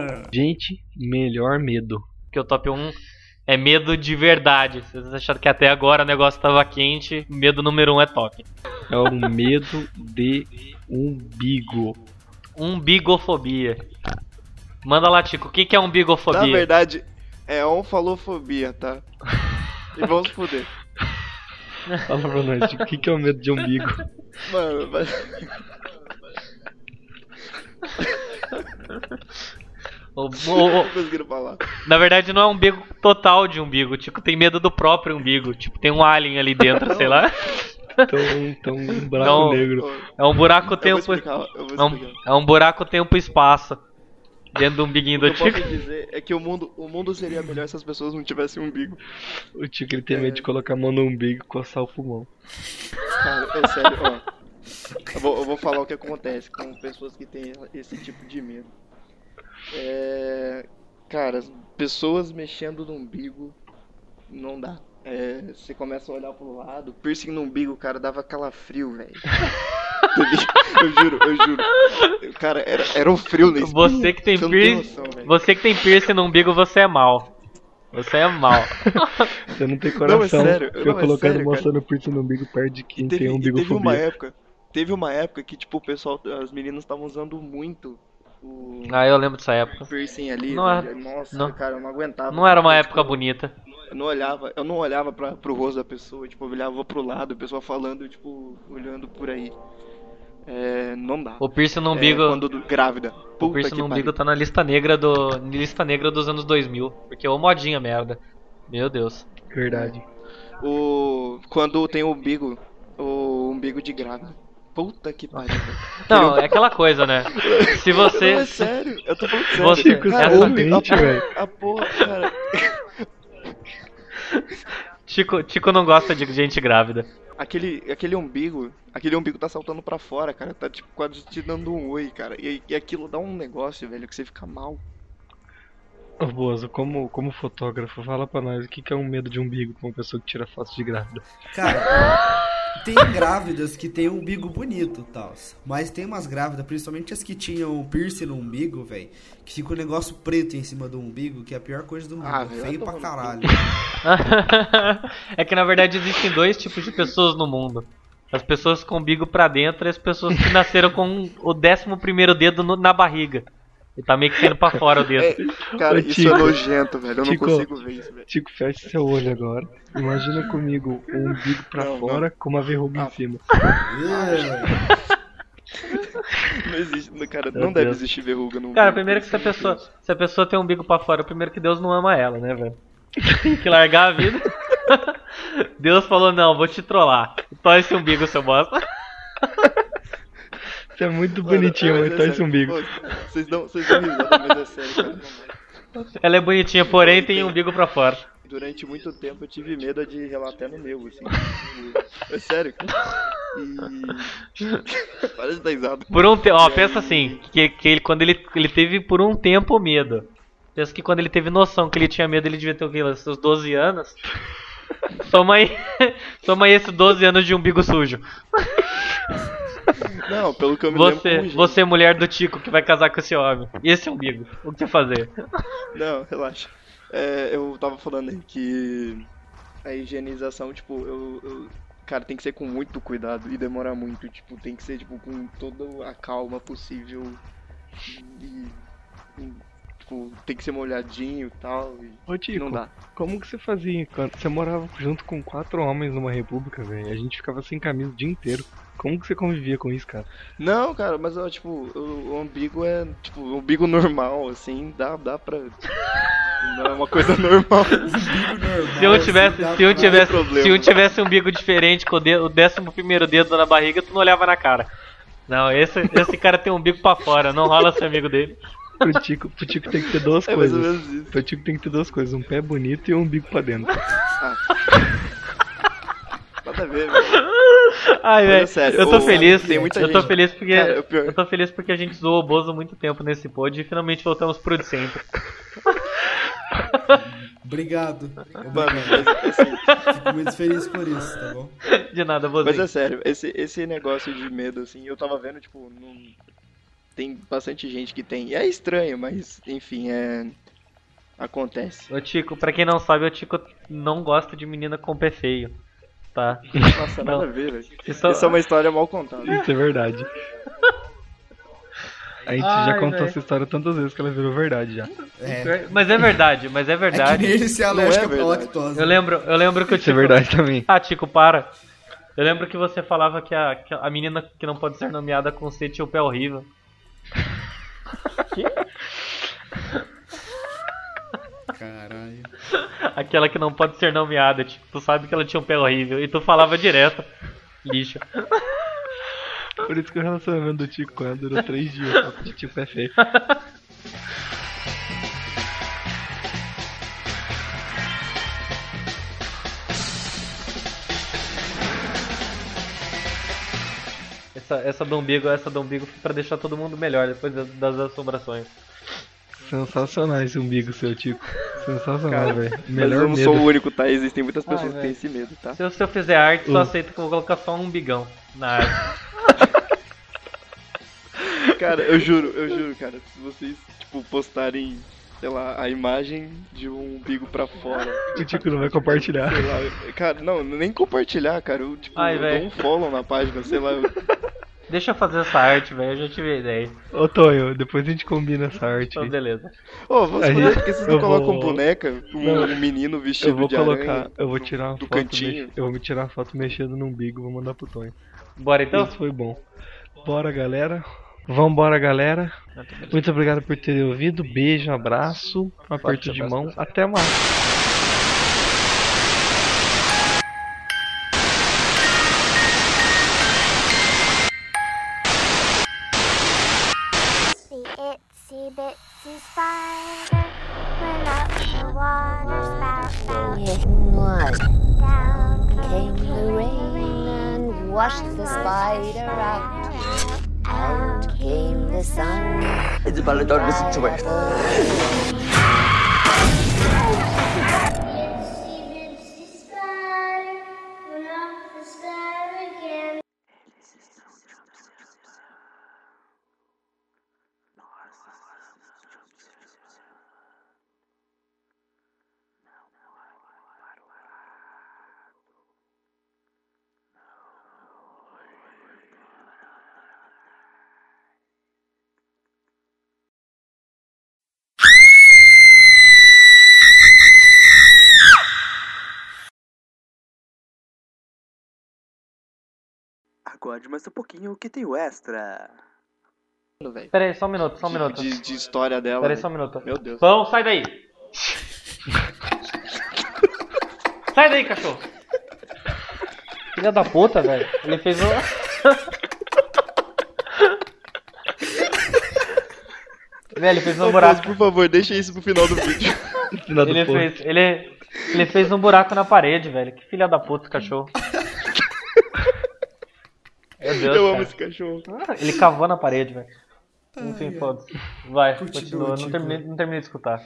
não. Gente, melhor medo. Porque o top 1 é medo de verdade. Se vocês acharam que até agora o negócio tava quente, medo número 1 é top. É o medo de umbigo. Umbigofobia. Manda lá, Tico, o que, que é Na umbigofobia? verdade, é onfalofobia, tá? E vamos fuder. Fala pra nós, Tico, o que, que é o medo de umbigo? Mano, mas... O- o- conseguiram falar. na verdade, não é umbigo total de umbigo. Tico tem medo do próprio umbigo. Tipo, tem um alien ali dentro, sei lá. Então, então um buraco Não. negro. É um buraco Eu vou tempo. explicar, É um, é um buraco tempo espaço. Dentro do umbiguinho O que do eu posso Tico. dizer é que o mundo, o mundo seria melhor se as pessoas não tivessem umbigo. O Tico ele tem medo de colocar a mão no umbigo e coçar o pulmão. Cara, é sério, ó. Eu vou, eu vou falar o que acontece com pessoas que têm esse tipo de medo. É. Cara, as pessoas mexendo no umbigo não dá. É, você começa a olhar pro lado, piercing no umbigo, cara, dava calafrio, velho. Eu juro, eu juro. Cara, era, era um frio nesse Você que tem Você não tem piercing. Você que tem piercing no umbigo, você é mal. Você é mal. Você não tem Não, é coração. sério, não, é colocando sério, mostrando piercing no umbigo perto de quem E teve, tem e teve uma época, teve uma época que, tipo, o pessoal, as meninas estavam usando muito o Ah, eu lembro dessa época. piercing ali. Não era- Nossa, não- cara, eu não aguentava. Não era uma Eu, época tipo, bonita. Eu não olhava, eu não olhava pra, pro rosto da pessoa, tipo, eu olhava pro lado, a pessoa falando, tipo, olhando por aí. É, não dá. O piercing no É, umbigo. quando do- grávida. o Puta piercing que no umbigo pariu. tá na lista negra do. Lista negra dos anos 2000. Porque ô modinha merda. Meu Deus. Verdade. O quando tem o umbigo, o umbigo de grávida. Puta que pariu. Não, é aquela coisa, né? Se Não, é você. sério, eu tô falando sério. Você- Chico, cara, essa- o velho. porra, a porra, cara. Tico, Tico não gosta de gente grávida. Aquele, aquele umbigo, aquele umbigo tá saltando pra fora, cara. Tá tipo quase te dando um oi, cara. E, e aquilo dá um negócio, velho, que você fica mal. Ô Bozo, como, como fotógrafo, fala pra nós o que, que é um medo de umbigo pra uma pessoa que tira fotos de grávida. Cara, tem grávidas que tem um umbigo bonito tal. Mas tem umas grávidas, principalmente as que tinham piercing no umbigo, velho, que fica um negócio preto em cima do umbigo, que é a pior coisa do mundo. Ah, feio pra caralho. é que na verdade existem dois tipos de pessoas no mundo. As pessoas com o umbigo pra dentro e as pessoas que nasceram com o décimo primeiro dedo no- na barriga. E tá meio que saindo pra fora o dedo. É, cara, Ô, isso Tico. é nojento, velho. Eu Tico. não consigo ver isso, velho. Tico, fecha seu olho agora. Imagina comigo um umbigo pra Não, fora com uma verruga Ah. em cima. É. Não existe, cara, Meu não deve Deus. existir verruga no Cara, primeiro que se a é pessoa, se a pessoa tem um umbigo pra fora, primeiro que Deus não ama ela, né, velho? Tem que largar a vida. Deus falou, não, vou te trollar. Tó esse umbigo, seu bosta. É muito Mano, bonitinho, mas é tá esse umbigo. Vocês dão, vocês dão risada, mas é sério, cara. Ela é bonitinha, porém tem umbigo pra fora. Durante muito tempo eu tive medo de relatar no meu, assim. É sério, cara. E. Parece dar risada. Por um tempo, ó, pensa assim, que, que ele, quando ele, ele teve por um tempo medo. Pensa que quando ele teve noção que ele tinha medo, ele devia ter o quê? Lá, Seus 12 anos. Toma aí, toma aí esses 12 anos de umbigo sujo. Não, pelo que eu me lembro. Você, gente. você mulher do Tico que vai casar com esse homem. E esse umbigo, o que fazer? Não, relaxa. É, eu tava falando aí que a higienização, tipo, eu, eu- Cara, tem que ser com muito cuidado e demora muito. Tipo, tem que ser, tipo, com toda a calma possível. E. e, tipo, tem que ser molhadinho e tal. E Ô Tico, não dá. como que você fazia quando você morava junto com quatro homens numa república, velho? A gente ficava sem camisa o dia inteiro. Como que você convivia com isso, cara? Não, cara, mas ó, tipo, o, o umbigo é. Tipo, o umbigo normal, assim, dá, dá pra. Não é uma coisa normal. Se um tivesse, se um tivesse, problema. se um tivesse um umbigo diferente com o, dedo, o décimo primeiro dedo na barriga, tu não olhava na cara. Não, esse, esse cara tem um umbigo pra fora, não rola ser amigo dele. Pro Tico, pro Tico tem que ter duas É mais ou coisas. menos isso. Pro Tico tem que ter duas coisas, um pé bonito e um umbigo pra dentro. Nada a ver, velho. Ai, velho, sério, eu tô o- feliz. tem muita eu tô gente- feliz porque Cara, eu tô feliz porque a gente zoou o Bozo há muito tempo nesse pod e finalmente voltamos pro de sempre. Obrigado. Mano, mas, assim, Fico muito feliz por isso, tá bom? De nada, Bozo. Mas é sério, esse, esse negócio de medo, assim, eu tava vendo, tipo, num, tem bastante gente que tem. É estranho, mas enfim, é. Acontece. O Tico, pra quem não sabe, o Tico não gosta de menina com pé feio. Tá? Nossa, nada a ver, velho. Isso, Essa é uma história mal contada. Isso é verdade. A gente Ai, já contou velho. essa história tantas vezes que ela virou verdade já. É. Mas é verdade, mas é É que verdade. nem Não é verdade. lactose. Eu lembro, eu lembro que o Isso é Tico. verdade também. Ah, Tico, para. Eu lembro que você falava que a, que a menina que não pode ser nomeada com C tinha o pé horrível. Caralho. Aquela que não pode ser nomeada, tipo, tu sabe que ela tinha um pé horrível. E tu falava direto. Lixo. Por isso que o relacionamento do Tico com ela durou três dias. Só porque o Tico é feio. Essa, essa do umbigo, essa do umbigo foi pra deixar todo mundo melhor depois das, das assombrações. Sensacional esse umbigo seu, Tico. Sensacional, velho. Mas Melhor eu não medo. sou o único, tá? Existem muitas Ai, pessoas que têm esse medo, tá? Se eu, se eu fizer arte, só Uh. aceito que eu vou colocar só um umbigão na arte. Cara, eu juro, eu juro, cara. Se vocês, tipo, postarem, sei lá, a imagem de um umbigo pra fora. O Tico não vai compartilhar. Sei lá, cara, não, nem compartilhar, cara. Eu, tipo, Ai, eu dou um follow na página, sei lá. eu- Deixa eu fazer essa arte, velho. Eu já tive a ideia. Ô, Tonho, depois a gente combina essa arte. Então, beleza. Ô, você Aí, por que vocês não eu colocam vou- boneca, um, Não, um menino Eu vestido vou de colocar, aranha? eu vou tirar uma do foto, cantinho. mex- eu vou me tirar uma foto mexendo no umbigo, vou mandar pro Tonho. Bora então? Isso foi bom. Bora, galera. Vambora, galera. Muito obrigado por terem ouvido. Beijo, abraço, um aperto de mão. Até mais. Washed the spider out. Out came the sun. It's about to darkness situation. Itsy Aguarde mais um pouquinho que tem o extra. Pera aí, só um minuto, só um minuto. De, de história dela. Pera aí, velho. só um minuto. Meu Deus. Pão, sai daí! sai daí, cachorro! Filha da puta, velho. Ele fez um. velho, ele fez um buraco. Fausto, por favor, deixa isso pro final do vídeo. Final do Ele fez, ele, ele fez um buraco na parede, velho. Que filha da puta, esse cachorro. Meu Deus, Eu cara. amo esse cachorro. Ah, Ele cavou na parede, velho. Enfim, foda-se. Vai, Continua. Não terminei, não terminei de escutar.